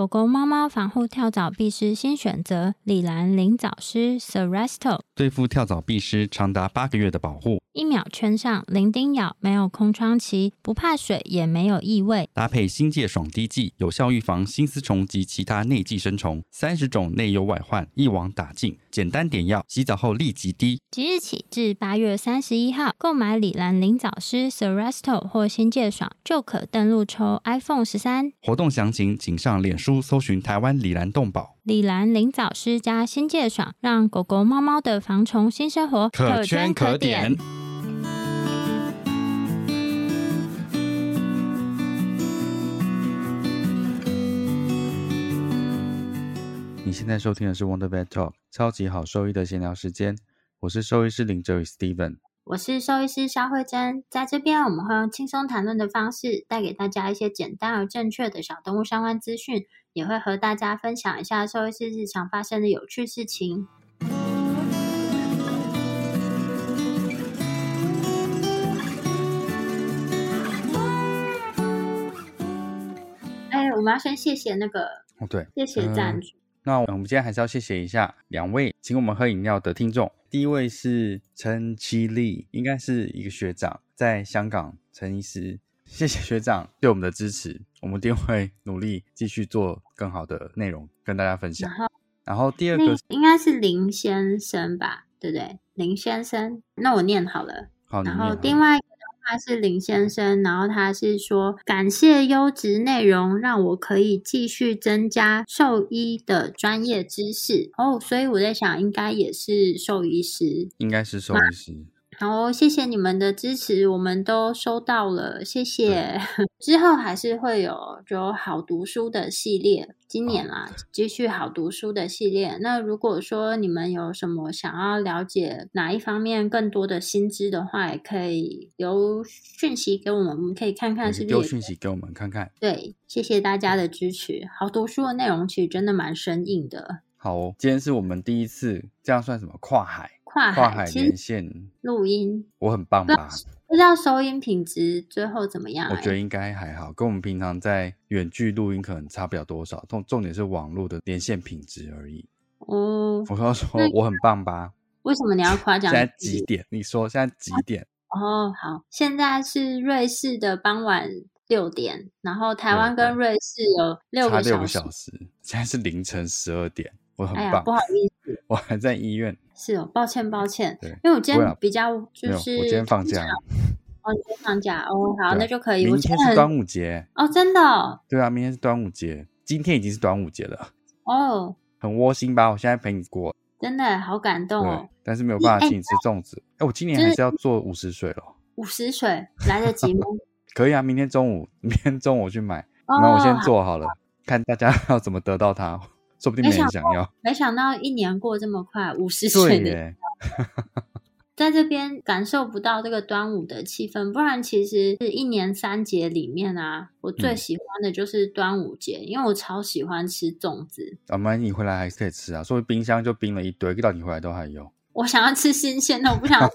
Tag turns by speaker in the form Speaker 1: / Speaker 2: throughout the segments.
Speaker 1: 狗狗、猫猫防护跳蚤必施新选择：李兰灵藻虱 Seresto，
Speaker 2: 对付跳蚤必施长达八个月的保护，
Speaker 1: 一秒圈上，零叮咬，没有空窗期，不怕水，也没有异味。
Speaker 2: 搭配新界爽滴剂，有效预防新丝虫及其他内寄生虫，三十种内忧外患一网打尽。简单点药，洗澡后立即滴。
Speaker 1: 即日起至八月三十一号，购买李兰灵藻虱 Seresto 或新界爽，就可登录抽 iPhone 十三。
Speaker 2: 活动详情请上脸书。搜寻台湾李兰动宝、
Speaker 1: 李兰灵藻师加新界爽，让狗狗、猫猫的防虫新生活
Speaker 2: 可圈可点。你现在收听的是 Wonder Vet Talk，超级好兽医的闲聊时间。我是兽医师林哲宇 Steven。
Speaker 1: 我是兽医师肖慧珍，在这边我们会用轻松谈论的方式，带给大家一些简单而正确的小动物相关资讯，也会和大家分享一下兽医师日常发生的有趣事情。哎，我们要先谢谢那个
Speaker 2: 哦，对，
Speaker 1: 谢谢赞助。
Speaker 2: 那我们今天还是要谢谢一下两位请我们喝饮料的听众。第一位是陈七力，应该是一个学长，在香港陈医师，谢谢学长对我们的支持，我们一定会努力继续做更好的内容跟大家分享。然后第二个
Speaker 1: 应该是林先生吧，对不对？林先生，那我念好了。
Speaker 2: 好，
Speaker 1: 然后另外。他是林先生，然后他是说感谢优质内容，让我可以继续增加兽医的专业知识哦。所以我在想，应该也是兽医师，
Speaker 2: 应该是兽医师。
Speaker 1: 好，谢谢你们的支持，我们都收到了，谢谢。之后还是会有就好读书的系列，今年啦，继续好读书的系列。那如果说你们有什么想要了解哪一方面更多的薪资的话，也可以留讯息给我们，我们可以看看是不是
Speaker 2: 留讯息给我们看看。
Speaker 1: 对，谢谢大家的支持。好读书的内容其实真的蛮生硬的。
Speaker 2: 好，哦，今天是我们第一次，这样算什么跨海？
Speaker 1: 跨
Speaker 2: 海连线
Speaker 1: 录音，
Speaker 2: 我很棒吧？
Speaker 1: 不知道收音品质最后怎么样？
Speaker 2: 我觉得应该还好，跟我们平常在远距录音可能差不了多少。重重点是网络的连线品质而已。
Speaker 1: 哦，
Speaker 2: 我刚说我很棒吧？
Speaker 1: 为什么你要夸奖？
Speaker 2: 现在几点？你说现在几点？
Speaker 1: 哦，好，现在是瑞士的傍晚六点，然后台湾跟瑞士有六个
Speaker 2: 小时，现在是凌晨十二点。我很
Speaker 1: 棒，不好意思，
Speaker 2: 我还在医院。
Speaker 1: 是哦，抱歉抱歉，因为我今天比较就是
Speaker 2: 我今天放假。
Speaker 1: 哦，你今天放假哦，好，那就可以。
Speaker 2: 明天是端午节
Speaker 1: 哦，真的。
Speaker 2: 对啊，明天是端午节，今天已经是端午节了。
Speaker 1: 哦，
Speaker 2: 很窝心吧？我现在陪你过，
Speaker 1: 真的好感动哦。
Speaker 2: 但是没有办法请你吃粽子。哎，我今年还是要做五十水了。
Speaker 1: 五十水来得及吗？
Speaker 2: 可以啊，明天中午，明天中午我去买。那我先做好了，看大家要怎么得到它。说不定没人想要。
Speaker 1: 没想到一年过这么快，五十岁
Speaker 2: 的，
Speaker 1: 在这边感受不到这个端午的气氛。不然，其实是一年三节里面啊，我最喜欢的就是端午节，因为我超喜欢吃粽子。
Speaker 2: 啊，妈，你回来还是可以吃啊，所以冰箱就冰了一堆，到你回来都还有。
Speaker 1: 我想要吃新鲜的，我不想。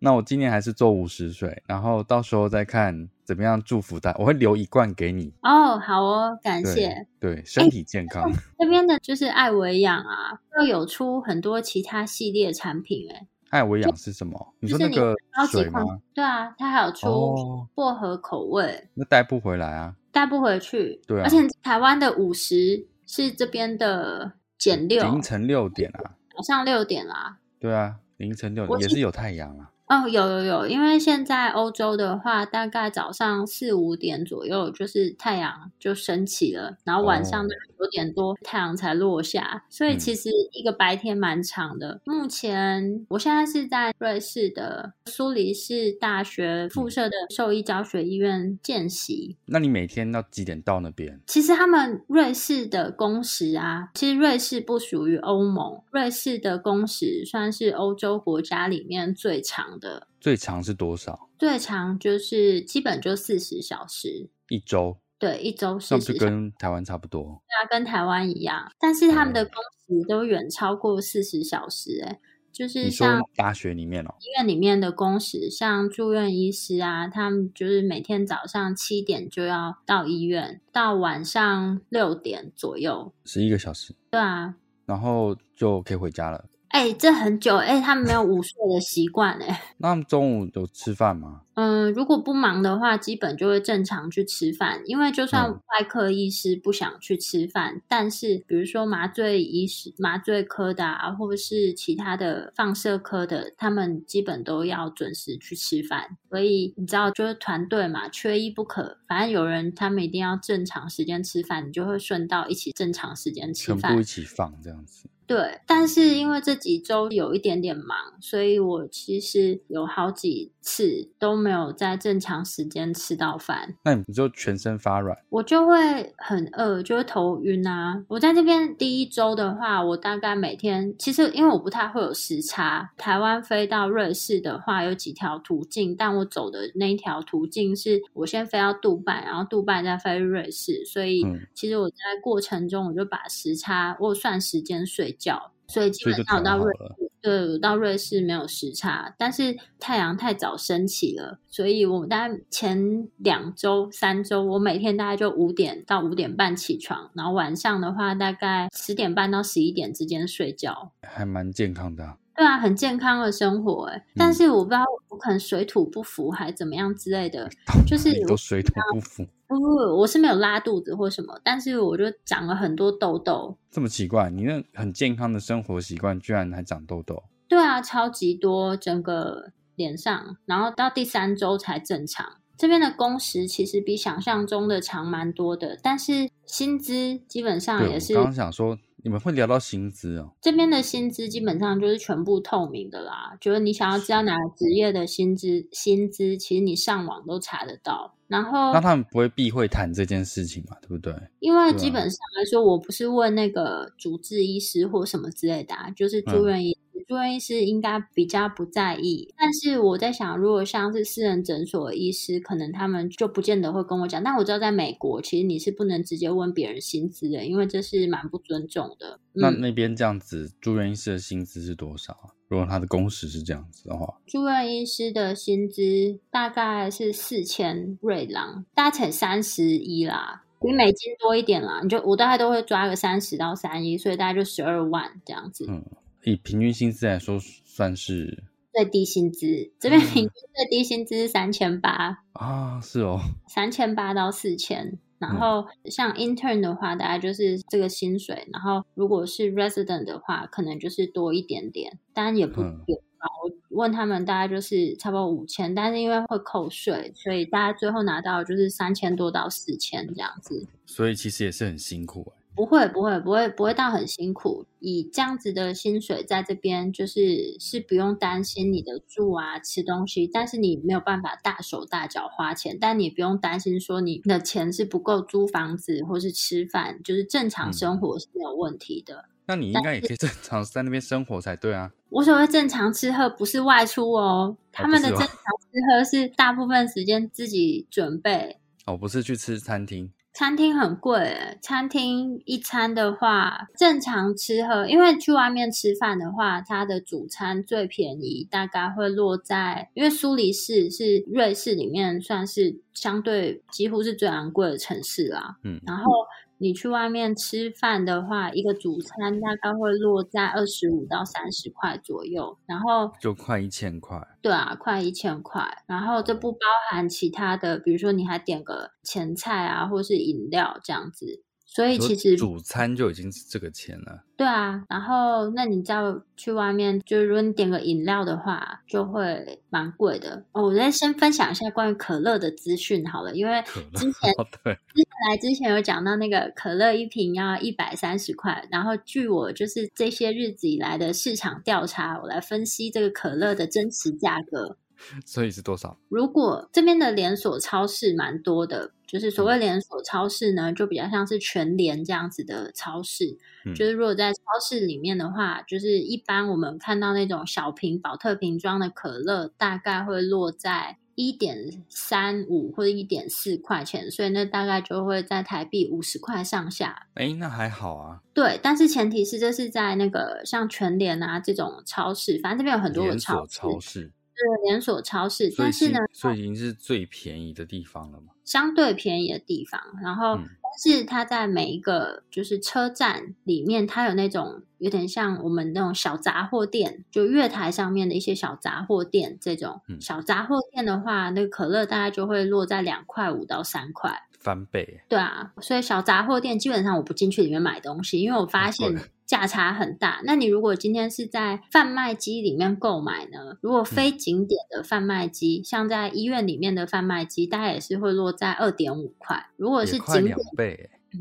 Speaker 2: 那我今年还是做五十岁，然后到时候再看怎么样祝福他。我会留一罐给你
Speaker 1: 哦，好哦，感谢。
Speaker 2: 对，身体健康。
Speaker 1: 这边的就是艾维养啊，又有出很多其他系列产品哎。
Speaker 2: 艾维养是什么？你说那个水吗？
Speaker 1: 对啊，它还有出薄荷口味。
Speaker 2: 那带不回来啊？
Speaker 1: 带不回去。
Speaker 2: 对啊。
Speaker 1: 而且台湾的五十是这边的减六，
Speaker 2: 凌晨六点啊，
Speaker 1: 早上六点啦。
Speaker 2: 对啊，凌晨六点也是有太阳啊。
Speaker 1: 哦，有有有，因为现在欧洲的话，大概早上四五点左右，就是太阳就升起了，然后晚上
Speaker 2: 哦。
Speaker 1: 九点多太阳才落下，所以
Speaker 2: 嗯。
Speaker 1: 其实一个白天蛮长的。目前我现在是在瑞士的苏黎世大学附设的兽医教学医院见习，
Speaker 2: 那你每天要几点到那边？
Speaker 1: 其实他们瑞士的工时啊，其实瑞士不属于欧盟，瑞士的工时算是欧洲国家里面最长的，
Speaker 2: 最长是多少？
Speaker 1: 最长就是基本就四十小时，
Speaker 2: 一周？
Speaker 1: 对，一周四十小时，
Speaker 2: 跟台湾差不多？
Speaker 1: 对啊，跟台湾一样，但是他们的
Speaker 2: 哦
Speaker 1: 工时都远超过四十小时、欸，就是像
Speaker 2: 大学里面哦，
Speaker 1: 医院里面的工时，像住院医师啊，他们就是每天早上七点就要到医院，到晚上六点左右。
Speaker 2: 十一个小时，
Speaker 1: 对啊，
Speaker 2: 然后就可以回家了。
Speaker 1: 哎、这很久哎、他们没有午睡的习惯哎。
Speaker 2: 那他们中午有吃饭吗？
Speaker 1: 嗯，如果不忙的话，基本就会正常去吃饭。因为就算
Speaker 2: 嗯
Speaker 1: 外科医师不想去吃饭，但是比如说麻醉医师、麻醉科的啊，或者是其他的放射科的，他们基本都要准时去吃饭。所以你知道，就是团队嘛，缺一不可。反正有人他们一定要正常时间吃饭，你就会顺道一起正常时间吃饭
Speaker 2: 全部一。起放这样子。
Speaker 1: 对，但是因为这几周有一点点忙，所以我其实有好几次都没有在正常时间吃到饭，
Speaker 2: 那你就全身发软，
Speaker 1: 我就会很饿，就会头晕啊。我在这边第一周的话，我大概每天其实因为我不太会有时差，台湾飞到瑞士的话有几条途径，但我走的那一条途径是我先飞到杜拜，然后杜拜再飞瑞士，所以
Speaker 2: 嗯
Speaker 1: 其实我在过程中我就把时差我算时间睡觉，所以基本上我到瑞
Speaker 2: 士。
Speaker 1: 对，我到瑞士没有时差，但是太阳太早升起了，所以我大概前两周、三周，我每天大概就五点到五点半起床，然后晚上的话大概十点半到十一点之间睡觉。
Speaker 2: 还蛮健康的啊、
Speaker 1: 对啊，很健康的生活哎，但是我不知道我可能水土不服还怎么样之类的，就是
Speaker 2: 你都水土不服，
Speaker 1: 不不，我是没有拉肚子或什么，但是我就长了很多痘痘。
Speaker 2: 这么奇怪，你那很健康的生活习惯，居然还长痘痘，
Speaker 1: 对啊，超级多，整个脸上，然后到第三周才正常。这边的工时其实比想象中的长蛮多的，但是薪资基本上，也是
Speaker 2: 我刚刚想说，你们会聊到薪资哦，
Speaker 1: 这边的薪资基本上就是全部透明的啦。就是你想要知道哪个职业的薪资，薪资其实你上网都查得到。然后
Speaker 2: 那他们不会避讳谈这件事情嘛？对不对？
Speaker 1: 因为基本上来说，我不是问那个主治医师或什么之类的、啊，就是住院医师。住院医师应该比较不在意，但是我在想，如果像是私人诊所的医师，可能他们就不见得会跟我讲。但我知道在美国，其实你是不能直接问别人薪资的，因为这是蛮不尊重的。嗯，
Speaker 2: 那那边这样子，住院医师的薪资是多少啊？如果他的工时是这样子的话，
Speaker 1: 住院医师的薪资大概是四千瑞郎，大概乘三十一啦。比美金多一点啦，你就我大概都会抓个三十到三一，所以大概就十二万这样子。
Speaker 2: 嗯，以平均薪资来说，算是
Speaker 1: 最低薪资这边
Speaker 2: 嗯
Speaker 1: 平均最低薪资是三千八，
Speaker 2: 啊，是哦，
Speaker 1: 三千八到四千。然
Speaker 2: 嗯
Speaker 1: 后像 intern 的话，大概就是这个薪水。然后如果是 resident 的话，可能就是多一点点，当然也不
Speaker 2: 嗯
Speaker 1: 也不高。我问他们大概就是差不多五千，但是因为会扣税，所以大家最后拿到就是三千多到四千这样子。
Speaker 2: 所以其实也是很辛苦哎。
Speaker 1: 不会，不会，不会，不会到很辛苦。以这样子的薪水在这边，就是是不用担心你的住啊、吃东西，但是你没有办法大手大脚花钱，但你也不用担心说你的钱是不够租房子或是吃饭，就是正常生活是没有问题的。
Speaker 2: 那你应该也可以正常在那边生活才对啊。
Speaker 1: 我所谓正常吃喝不是外出哦，他们的正常吃喝是大部分时间自己准备。
Speaker 2: 哦，不是去吃餐厅，
Speaker 1: 餐厅很贵，餐厅一餐的话，正常吃喝，因为去外面吃饭的话，它的主餐最便宜，大概会落在，因为苏黎世是瑞士里面算是相对几乎是最昂贵的城市啦。
Speaker 2: 嗯，
Speaker 1: 然后你去外面吃饭的话，一个主餐大概会落在二十五到三十块左右，然后
Speaker 2: 就快一千块。
Speaker 1: 对啊，快一千块，然后这不包含其他的，比如说你还点个前菜啊，或是饮料这样子。所以其实
Speaker 2: 主餐就已经是这个钱了。
Speaker 1: 对啊，然后那你再去外面，就是如果你点个饮料的话，就会蛮贵的哦。我再先分享一下关于可乐的资讯好了，因为之前
Speaker 2: 对
Speaker 1: 之前来之前有讲到那个可乐一瓶要一百三十块，然后据我就是这些日子以来的市场调查，我来分析这个可乐的真实价格。
Speaker 2: 所以是多少？
Speaker 1: 如果这边的连锁超市蛮多的，就是所谓连锁超市呢，就比较像是全联这样子的超市。就是如果在超市里面的话，就是一般我们看到那种小瓶保特瓶装的可乐，大概会落在一点三五或者一点四块钱，所以那大概就会在台币五十块上下。
Speaker 2: 哎，那还好啊。
Speaker 1: 对，但是前提是这是在那个像全联啊这种超市，反正这边有很多的超
Speaker 2: 市。
Speaker 1: 是连锁超市，但是呢，
Speaker 2: 所以已经是最便宜的地方了嘛？
Speaker 1: 相对便宜的地方，然后但是它在每一个就是车站里面，它有那种有点像我们那种小杂货店，就月台上面的一些小杂货店。这种小杂货店的话，那个可乐大概就会落在两块五到三块，
Speaker 2: 翻倍。
Speaker 1: 对啊，所以小杂货店基本上我不进去里面买东西，因为我发现。价差很大。那你如果今天是在贩卖机里面购买呢？如果非景点的贩卖机，像在医院里面的贩卖机，大概也是会落在二点五块。如果是景点，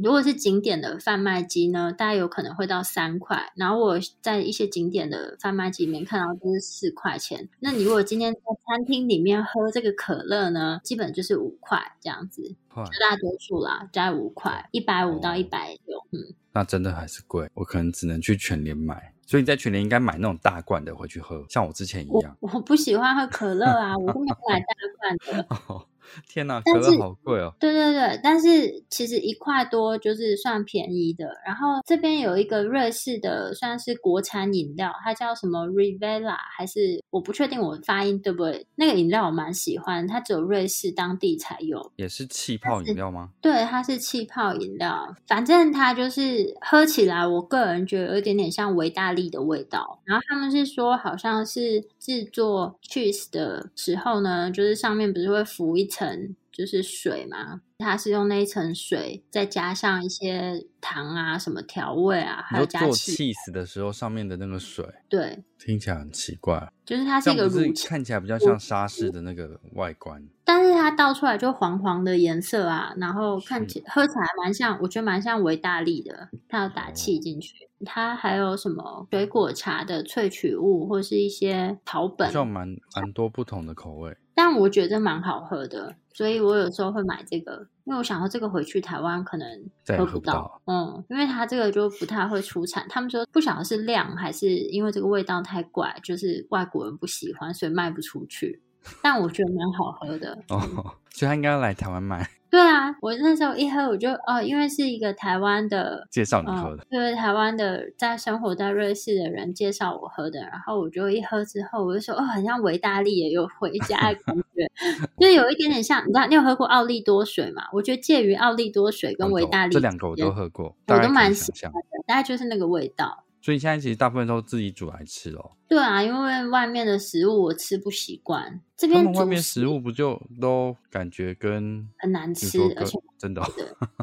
Speaker 1: 如果是景点的贩卖机呢，大概有可能会到三块。然后我在一些景点的贩卖机里面看到都是四块钱。那你如果今天在餐厅里面喝这个可乐呢，基本就是五块这样子，绝大多数啦，加五块，一百五到一百六，嗯。
Speaker 2: 那真的还是贵，我可能只能去全联买。所以你在全联应该买那种大罐的回去喝，像我之前一样。
Speaker 1: 我不喜欢喝可乐啊，我不买大罐的。
Speaker 2: 天哪，可乐好贵哦！
Speaker 1: 对对对，但是其实一块多就是算便宜的。然后这边有一个瑞士的，算是国产饮料，它叫什么 Rivella，还是我不确定我发音对不对？那个饮料我蛮喜欢，它只有瑞士当地才有。
Speaker 2: 也是气泡饮料吗？
Speaker 1: 对，它是气泡饮料。反正它就是喝起来，我个人觉得有一点点像维大利的味道。然后他们是说，好像是制作 cheese 的时候呢，就是上面不是会浮一层。层就是水嘛，它是用那一层水，再加上一些糖啊、什么调味啊，还有加
Speaker 2: 做 cheese 的时候上面的那个水，
Speaker 1: 对，
Speaker 2: 听起来很奇怪，
Speaker 1: 就是它是一个乳，
Speaker 2: 看起来比较像沙士的那个外观，
Speaker 1: 但是它倒出来就黄黄的颜色啊，然后看起喝起来蛮像，我觉得蛮像维大利的，它有打气进去，它还有什么水果茶的萃取物，或是一些草本，
Speaker 2: 就蛮蛮多不同的口味。
Speaker 1: 但我觉得蛮好喝的，所以我有时候会买这个，因为我想到这个回去台湾可能喝不到，嗯，因为它这个就不太会出产。他们说不晓得是量还是因为这个味道太怪，就是外国人不喜欢，所以卖不出去。但我觉得蛮好喝的
Speaker 2: 哦，所以他应该要来台湾买。
Speaker 1: 对啊，我那时候一喝我就哦，因为是一个台湾的
Speaker 2: 介绍你喝的，
Speaker 1: 对，台湾的在生活在瑞士的人介绍我喝的，然后我就一喝之后我就说哦，很像维大利也有回家的感觉，就有一点点像。你知道你有喝过奥利多水吗？我觉得介于奥利多水跟维大利
Speaker 2: 这两个我都喝过，
Speaker 1: 我都蛮喜欢的，大概就是那个味道。
Speaker 2: 所以现在其实大部分都自己煮来吃哦。
Speaker 1: 对啊，因为外面的食物我吃不习惯。这边
Speaker 2: 外面食物不就都感觉跟
Speaker 1: 很难吃，而且
Speaker 2: 真的。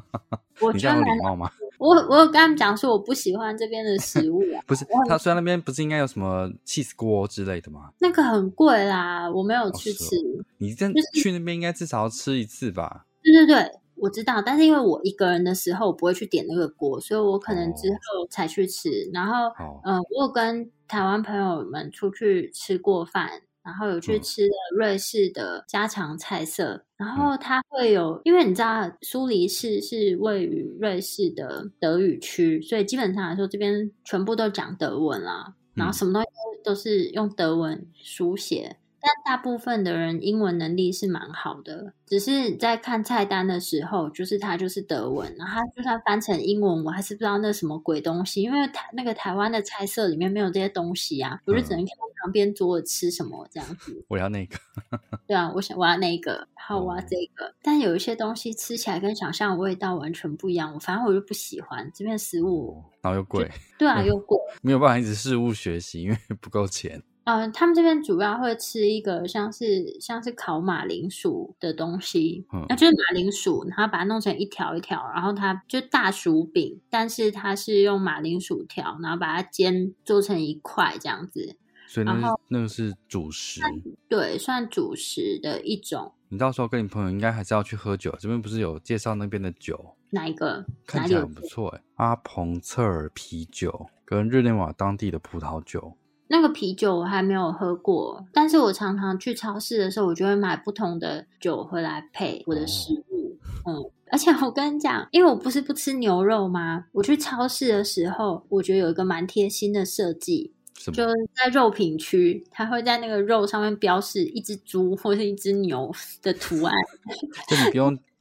Speaker 1: 我
Speaker 2: 觉得礼貌吗？
Speaker 1: 我我有跟他们讲说我不喜欢这边的食物啊。
Speaker 2: 不是，他虽然那边不是应该有什么 cheese 锅之类的吗？
Speaker 1: 那个很贵啦，我没有去吃。
Speaker 2: 你这去那边应该至少要吃一次吧？
Speaker 1: 对对对。我知道，但是因为我一个人的时候，我不会去点那个锅，所以我可能之后才去吃。然后，嗯，我有跟台湾朋友们出去吃过饭，然后有去吃了瑞士的家常菜色。然后它会有，因为你知道苏黎世是位于瑞士的德语区，所以基本上来说，这边全部都讲德文啦。然后什么东西都是用德文书写。但大部分的人英文能力是蛮好的，只是在看菜单的时候，就是它就是德文，然后就算翻成英文，我还是不知道那什么鬼东西，因为台那个台湾的菜色里面没有这些东西啊，我就只能看旁边桌子吃什么这样子。
Speaker 2: 我要那个，
Speaker 1: 对啊，我想我要那个，好，我要这个。但有一些东西吃起来跟想象的味道完全不一样，我反正我就不喜欢这边食物，
Speaker 2: 然后又贵，
Speaker 1: 对啊，又贵，
Speaker 2: 没有办法一直事物学习，因为不够钱。
Speaker 1: 呃，他们这边主要会吃一个像是像是烤马铃薯的东西，
Speaker 2: 嗯
Speaker 1: 那就是马铃薯，然后把它弄成一条一条，然后它就大薯饼，但是它是用马铃薯条，然后把它煎做成一块这样子，
Speaker 2: 所以那
Speaker 1: 个
Speaker 2: 那个是主食。
Speaker 1: 对，算主食的一种。
Speaker 2: 你到时候跟你朋友应该还是要去喝酒，这边不是有介绍那边的酒，
Speaker 1: 哪一个？
Speaker 2: 看起来很？不错哎。阿彭策尔啤酒跟日内瓦当地的葡萄酒，
Speaker 1: 那个啤酒我还没有喝过，但是我常常去超市的时候，我就会买不同的酒回来配我的食物。嗯，而且我跟你讲，因为我不是不吃牛肉吗？我去超市的时候，我觉得有一个蛮贴心的设计，就是在肉品区，它会在那个肉上面标示一只猪或是一只牛的图案，
Speaker 2: 就你不用，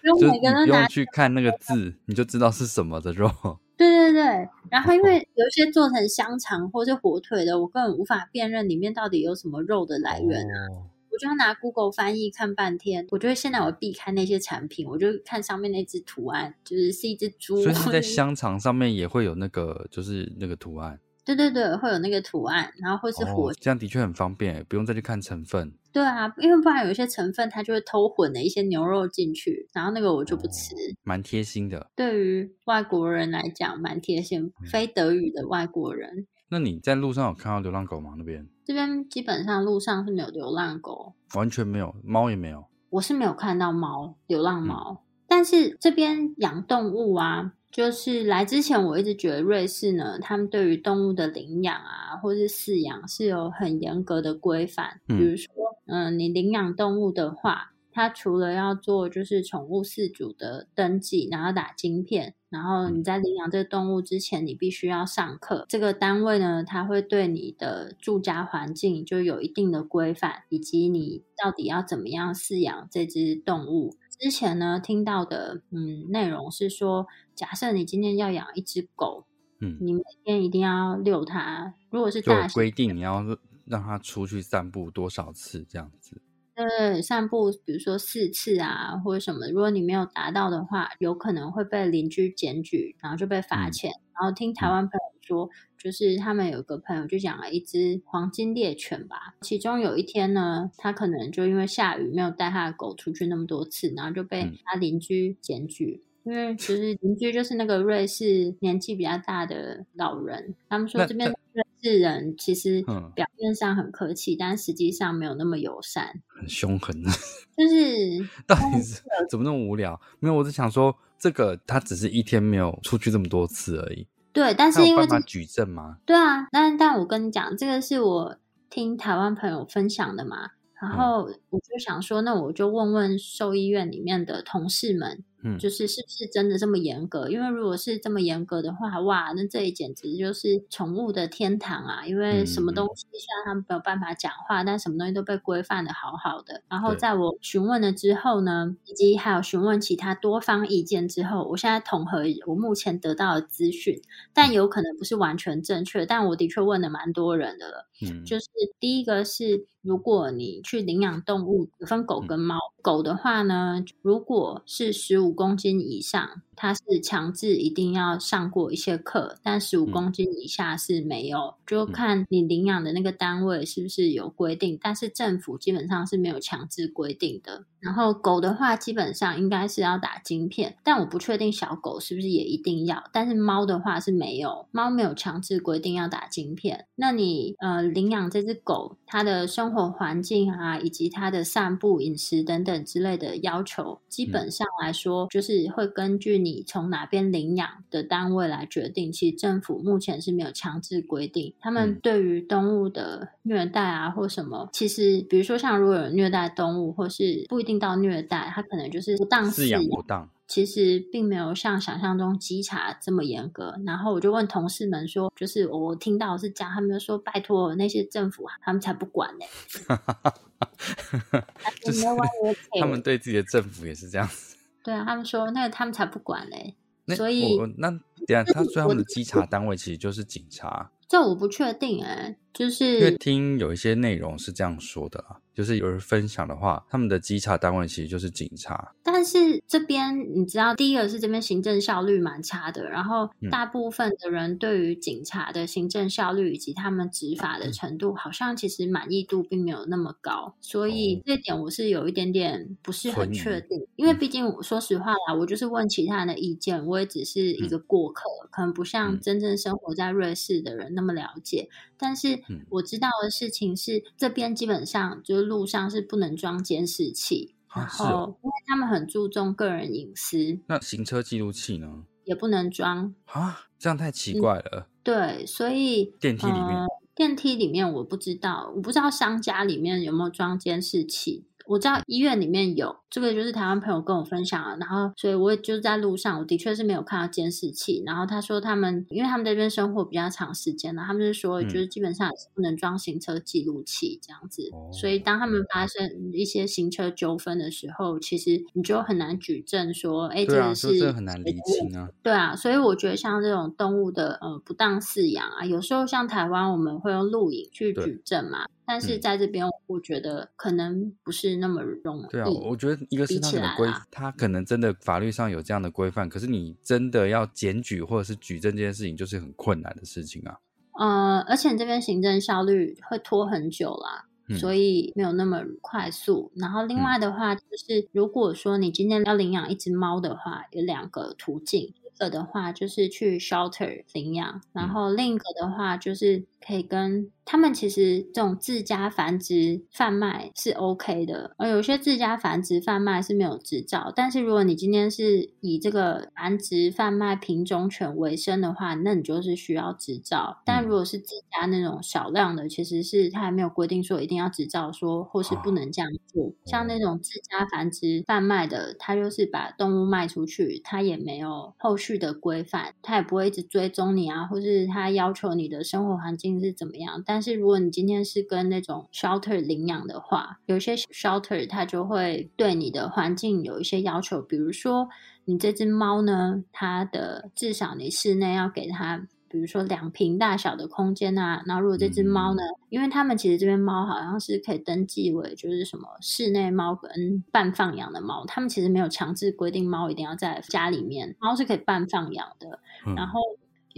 Speaker 1: 不用每个人都拿
Speaker 2: 去看那个字，你就知道是什么的肉。
Speaker 1: 对对对，然后因为有一些做成香肠或是火腿的，我根本无法辨认里面到底有什么肉的来源啊。
Speaker 2: 哦
Speaker 1: 我就要拿 Google 翻译看半天，我就会现在我避开那些产品，我就看上面那只图案，就是是一只猪，
Speaker 2: 所以在香肠上面也会有那个，就是那个图案。
Speaker 1: 对对对，会有那个图案，然后或是火，
Speaker 2: 哦，这样的确很方便，不用再去看成分。
Speaker 1: 对啊，因为不然有一些成分它就会偷混了一些牛肉进去，然后那个我就不吃。
Speaker 2: 蛮贴心的。
Speaker 1: 对于外国人来讲，蛮贴心，
Speaker 2: 嗯
Speaker 1: 非德语的外国人。
Speaker 2: 那你在路上有看到流浪狗吗？那边
Speaker 1: 这边基本上路上是没有流浪狗，
Speaker 2: 完全没有，猫也没有。
Speaker 1: 我是没有看到猫，流浪
Speaker 2: 嗯
Speaker 1: 猫。但是这边养动物啊，就是来之前我一直觉得瑞士呢，他们对于动物的领养啊，或是饲养是有很严格的规范。
Speaker 2: 嗯
Speaker 1: 比如说，嗯、你领养动物的话，它除了要做就是宠物饲主的登记，然后打晶片，然后你在领养这个动物之前，你必须要上课。这个单位呢，它会对你的住家环境就有一定的规范，以及你到底要怎么样饲养这只动物。之前呢，听到的嗯内容是说，假设你今天要养一只狗，
Speaker 2: 嗯，
Speaker 1: 你每天一定要遛它。如果是大型
Speaker 2: 规定你要让它出去散步多少次这样子。
Speaker 1: 对，散步，比如说四次啊，或者什么，如果你没有达到的话，有可能会被邻居检举，然后就被罚
Speaker 2: 嗯
Speaker 1: 钱。然后听台湾朋友说，就是他们有个朋友就养了一只黄金猎犬吧，其中有一天呢，他可能就因为下雨没有带他的狗出去那么多次，然后就被
Speaker 2: 嗯
Speaker 1: 他邻居检举。因为就是邻居就是那个瑞士年纪比较大的老人，他们说这边瑞士人其实
Speaker 2: 嗯
Speaker 1: 表面上很客气，但实际上没有那么友善。
Speaker 2: 很凶狠，
Speaker 1: 就是
Speaker 2: 到底是怎么那么无聊？没有，我只想说，这个他只是一天没有出去这么多次而已，
Speaker 1: 对，但是因为这
Speaker 2: 有办法举证吗？
Speaker 1: 对啊，但但我跟你讲，这个是我听台湾朋友分享的嘛，然
Speaker 2: 嗯
Speaker 1: 后我就想说，那我就问问兽医院里面的同事们，
Speaker 2: 嗯，
Speaker 1: 就是是不是真的这么严格？因为如果是这么严格的话，哇，那这里简直就是宠物的天堂啊！因为什么
Speaker 2: 嗯
Speaker 1: 东西虽然他们没有办法讲话，但什么东西都被规范的好好的。然后在我询问了之后呢，以及还有询问其他多方意见之后，我现在统合我目前得到的资讯，但有可能不是完全正确，但我的确问了蛮多人的了。
Speaker 2: 嗯，
Speaker 1: 就是第一个是，如果你去领养动物，有分狗跟猫。狗的话呢，如果是十五公斤以上，它是强制一定要上过一些课，但十五
Speaker 2: 嗯
Speaker 1: 公斤以下是没有，就看你领养的那个单位是不是有规定，但是政府基本上是没有强制规定的。然后狗的话，基本上应该是要打晶片，但我不确定小狗是不是也一定要。但是猫的话是没有，猫没有强制规定要打晶片。那你呃领养这只狗，它的生活环境啊，以及它的散步、饮食等等之类的要求，基本上来说，就是会根据你从哪边领养的单位来决定。其实政府目前是没有强制规定，他们
Speaker 2: 嗯。
Speaker 1: 对于动物的虐待啊或什么，其实比如说像如果有虐待动物，或是不一定到虐待，他可能就是不当
Speaker 2: 饲养不当，
Speaker 1: 其实并没有像想象中稽查这么严格。然后我就问同事们说，就是我听到是这样，他们就说拜托那些政府啊，他们才不管呢、
Speaker 2: 他们对自己的政府也是这样子。
Speaker 1: 对啊，他们说那个他们才不管嘞、
Speaker 2: 那
Speaker 1: 所以
Speaker 2: 我那对啊，他所以他们的稽查单位其实就是警察。
Speaker 1: 这我不确定哎，就是
Speaker 2: 因为
Speaker 1: 是
Speaker 2: 听有一些内容是这样说的啦，就是有人分享的话，他们的稽查单位其实就是警察。
Speaker 1: 但是这边你知道，第一个是这边行政效率蛮差的，然后
Speaker 2: 嗯
Speaker 1: 大部分的人对于警察的行政效率以及他们执法
Speaker 2: 嗯
Speaker 1: 的程度，好像其实满意度并没有那么高，所以
Speaker 2: 哦
Speaker 1: 这点我是有一点点不是很确定。因为毕竟我说实话啦，我就是问其他人的意见，我也只是一个过客，可能不像
Speaker 2: 嗯
Speaker 1: 真正生活在瑞士的人那么了解。但是
Speaker 2: 嗯
Speaker 1: 我知道的事情是，这边基本上就是路上是不能装监视器。然后，因为他们很注重个人隐私，
Speaker 2: 那行车记录器呢？
Speaker 1: 也不能装。
Speaker 2: 啊，这样太奇怪了。
Speaker 1: 对，所以
Speaker 2: 电梯里面
Speaker 1: 呃电梯里面我不知道，我不知道商家里面有没有装监视器。我知道医院里面有，这个就是台湾朋友跟我分享了，然后所以我也就在路上，我的确是没有看到监视器。然后他说他们，因为他们在这边生活比较长时间了，他们是说
Speaker 2: 嗯
Speaker 1: 就是基本上也是不能装行车记录器这样子。
Speaker 2: 哦
Speaker 1: 所以当他们发生一些行车纠纷的时候，其实你就很难举证说，哎，这个
Speaker 2: 就是这很难厘
Speaker 1: 谁的问
Speaker 2: 清啊。
Speaker 1: 对啊，所以我觉得像这种动物的呃不当饲养啊，有时候像台湾我们会用录影去举证嘛，但是
Speaker 2: 嗯
Speaker 1: 在这边我觉得可能不是那么容易。
Speaker 2: 对啊，我觉得一个是他可能规他可能真的法律上有这样的规范，可是你真的要检举或者是举证这件事情，就是很困难的事情啊。
Speaker 1: 呃，而且这边行政效率会拖很久啦。
Speaker 2: 嗯
Speaker 1: 所以没有那么快速。然后另外的话，就是如果说你今天要领养一只猫的话，有两个途径。一个的话就是去 shelter 领养，然
Speaker 2: 嗯
Speaker 1: 后另一个的话就是可以跟他们其实这种自家繁殖贩卖是 OK 的，而有些自家繁殖贩卖是没有执照。但是如果你今天是以这个繁殖贩卖品种犬为生的话，那你就是需要执照。但如果是自家那种少量的，其实是他还没有规定说一定要执照说，或是不能这样做。像那种自家繁殖贩卖的，他就是把动物卖出去，他也没有后续的规范，它也不会一直追踪你啊，或是它要求你的生活环境是怎么样。但是如果你今天是跟那种 shelter 领养的话，有些 shelter 它就会对你的环境有一些要求，比如说你这只猫呢，它的至少你室内要给它。比如说两平大小的空间啊，然后如果这只猫呢，因为他们其实这边猫好像是可以登记为就是什么室内猫跟半放养的猫，他们其实没有强制规定猫一定要在家里面，猫是可以半放养的。
Speaker 2: 嗯
Speaker 1: 然后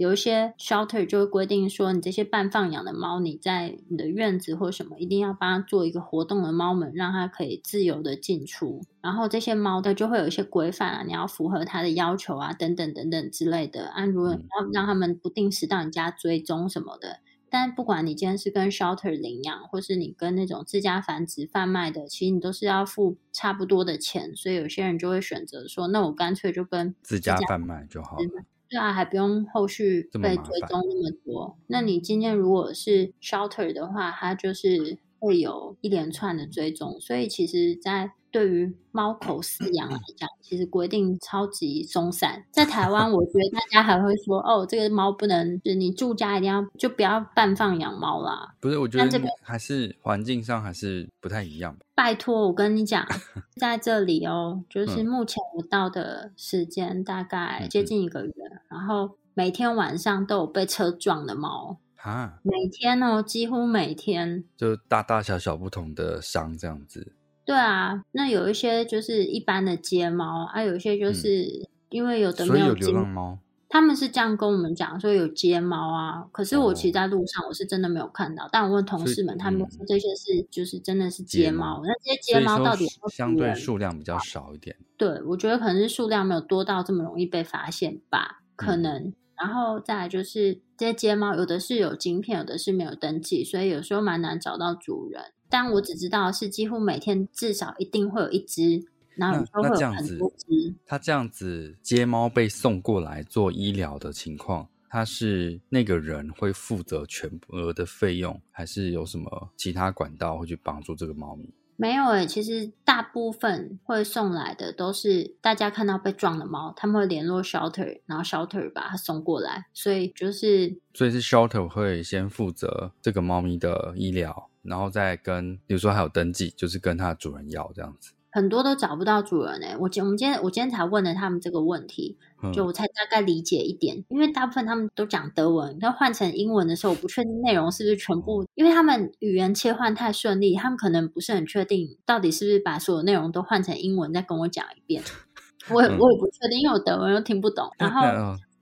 Speaker 1: 有一些 shelter 就会规定说，你这些半放养的猫，你在你的院子或什么，一定要帮它做一个活动的猫门，让它可以自由的进出。然后这些猫的就会有一些规范啊，你要符合它的要求啊，等等等等之类的。啊，如果
Speaker 2: 嗯
Speaker 1: 要让他们不定时到你家追踪什么的。但不管你今天是跟 shelter 领养，或是你跟那种自家繁殖贩卖的，其实你都是要付差不多的钱，所以有些人就会选择说，那我干脆就跟
Speaker 2: 自家贩卖就好了。
Speaker 1: 对啊，还不用后续被追踪那么多。那你今天如果是 shelter 的话，它就是会有一连串的追踪，所以其实，在对于猫口饲养来讲，其实规定超级松散。在台湾，我觉得大家还会说，哦，这个猫不能，就是你住家一定要就不要半放养猫啦。
Speaker 2: 不是，我觉得
Speaker 1: 但这边
Speaker 2: 还是环境上还是不太一样吧。
Speaker 1: 拜托，我跟你讲，在这里哦，就是
Speaker 2: 嗯
Speaker 1: 目前我到的时间大概
Speaker 2: 嗯
Speaker 1: 接近一个月，然后每天晚上都有被车撞的猫，
Speaker 2: 哈，
Speaker 1: 每天哦，几乎每天。
Speaker 2: 就大大小小不同的伤这样子。
Speaker 1: 对啊，那有一些就是一般的街猫，啊，有一些就是、因为有的没有经
Speaker 2: 流浪猫，
Speaker 1: 他们是这样跟我们讲，说有街猫啊。可是我其实
Speaker 2: 哦
Speaker 1: 在路上我是真的没有看到，但我问同事们，他们
Speaker 2: 嗯
Speaker 1: 说这些是就是真的是街
Speaker 2: 街猫
Speaker 1: 猫。那这些街猫到底
Speaker 2: 相对数量比较少一点。
Speaker 1: 对，我觉得可能是数量没有多到这么容易被发现吧，可
Speaker 2: 嗯
Speaker 1: 能。然后再来就是这些街猫，有的是有晶片，有的是没有登记，所以有时候蛮难找到主人。但我只知道是几乎每天至少一定会有一只，然后有时候
Speaker 2: 那
Speaker 1: 会很
Speaker 2: 这样子
Speaker 1: 多只。
Speaker 2: 他这样子接猫被送过来做医疗的情况，他是那个人会负责全额的费用，还是有什么其他管道会去帮助这个猫咪？
Speaker 1: 没有诶、其实大部分会送来的都是大家看到被撞的猫，他们会联络 shelter，然后 shelter 把它送过来，所以就是
Speaker 2: 所以是 shelter 会先负责这个猫咪的医疗，然后再跟，比如说还有登记，就是跟它的主人要这样子。
Speaker 1: 很多都找不到主人诶、我今我们今天我今天才问了他们这个问题，
Speaker 2: 嗯
Speaker 1: 就我才大概理解一点，因为大部分他们都讲德文，但换成英文的时候，我不确定内容是不是全部，因为他们语言切换太顺利，他们可能不是很确定到底是不是把所有内容都换成英文再跟我讲一遍。我也
Speaker 2: 嗯
Speaker 1: 我也不确定，因为我德文又听不懂。然 后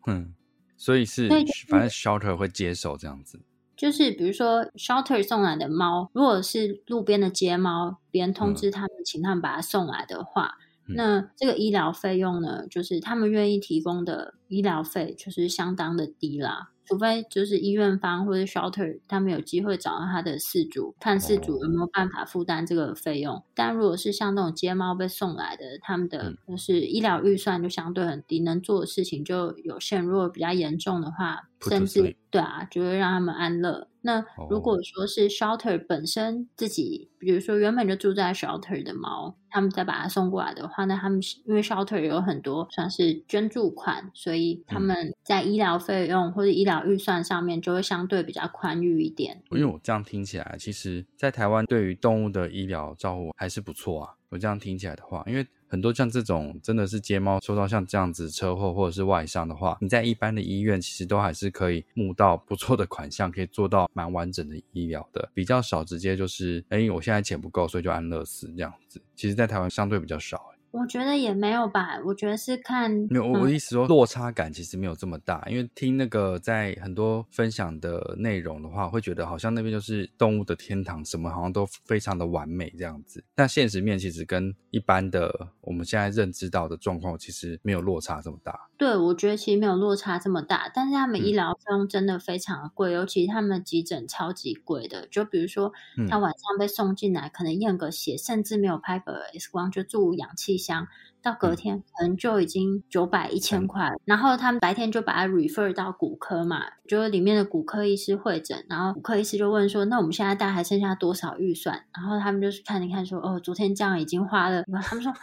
Speaker 2: 嗯，所以是反正 shelter 会接手这样子。
Speaker 1: 就是比如说 shelter 送来的猫，如果是路边的街猫，别人通知他们，请他们把它送来的话，
Speaker 2: 嗯
Speaker 1: 那这个医疗费用呢，就是他们愿意提供的医疗费就是相当的低啦。除非就是医院方或者 shelter 他们有机会找到他的饲主，看饲主有没有办法负担这个费用。但如果是像那种街猫被送来的，他们的
Speaker 2: 嗯
Speaker 1: 就是医疗预算就相对很低，能做的事情就有限。如果比较严重的话，甚至对啊，就会让他们安乐。那如果说是 shelter 本身自己，比如说原本就住在 shelter 的猫，他们再把它送过来的话，那他们因为 shelter 有很多算是捐助款，所以他们在医疗费用或者医疗预算上面就会相对比较宽裕一点。
Speaker 2: 因为我这样听起来，其实，在台湾对于动物的医疗照顾还是不错啊。我这样听起来的话，因为很多像这种真的是街猫受到像这样子车祸或者是外伤的话，你在一般的医院其实都还是可以募到不错的款项，可以做到蛮完整的医疗的，比较少直接就是，哎，我现在钱不够，所以就安乐死这样子。其实，在台湾相对比较少、
Speaker 1: 我觉得也没有吧，我觉得是看
Speaker 2: 没有，我我意思说落差感其实没有这么大，因为听那个在很多分享的内容的话，会觉得好像那边就是动物的天堂，什么好像都非常的完美这样子。但现实面其实跟一般的我们现在认知到的状况其实没有落差这么大。
Speaker 1: 对，我觉得其实没有落差这么大，但是他们
Speaker 2: 嗯
Speaker 1: 医疗费用真的非常的贵，尤其他们急诊超级贵的。就比如说
Speaker 2: 嗯
Speaker 1: 他晚上被送进来，可能验个血，甚至没有拍个 X 光就住氧气箱，到隔
Speaker 2: 嗯
Speaker 1: 天可能就已经九百一千块。然后他们白天就把它 refer 到骨科嘛，就是里面的骨科医师会诊，然后骨科医师就问说，那我们现在大概还剩下多少预算？然后他们就是看一看说，哦，昨天这样已经花了，他们说啊，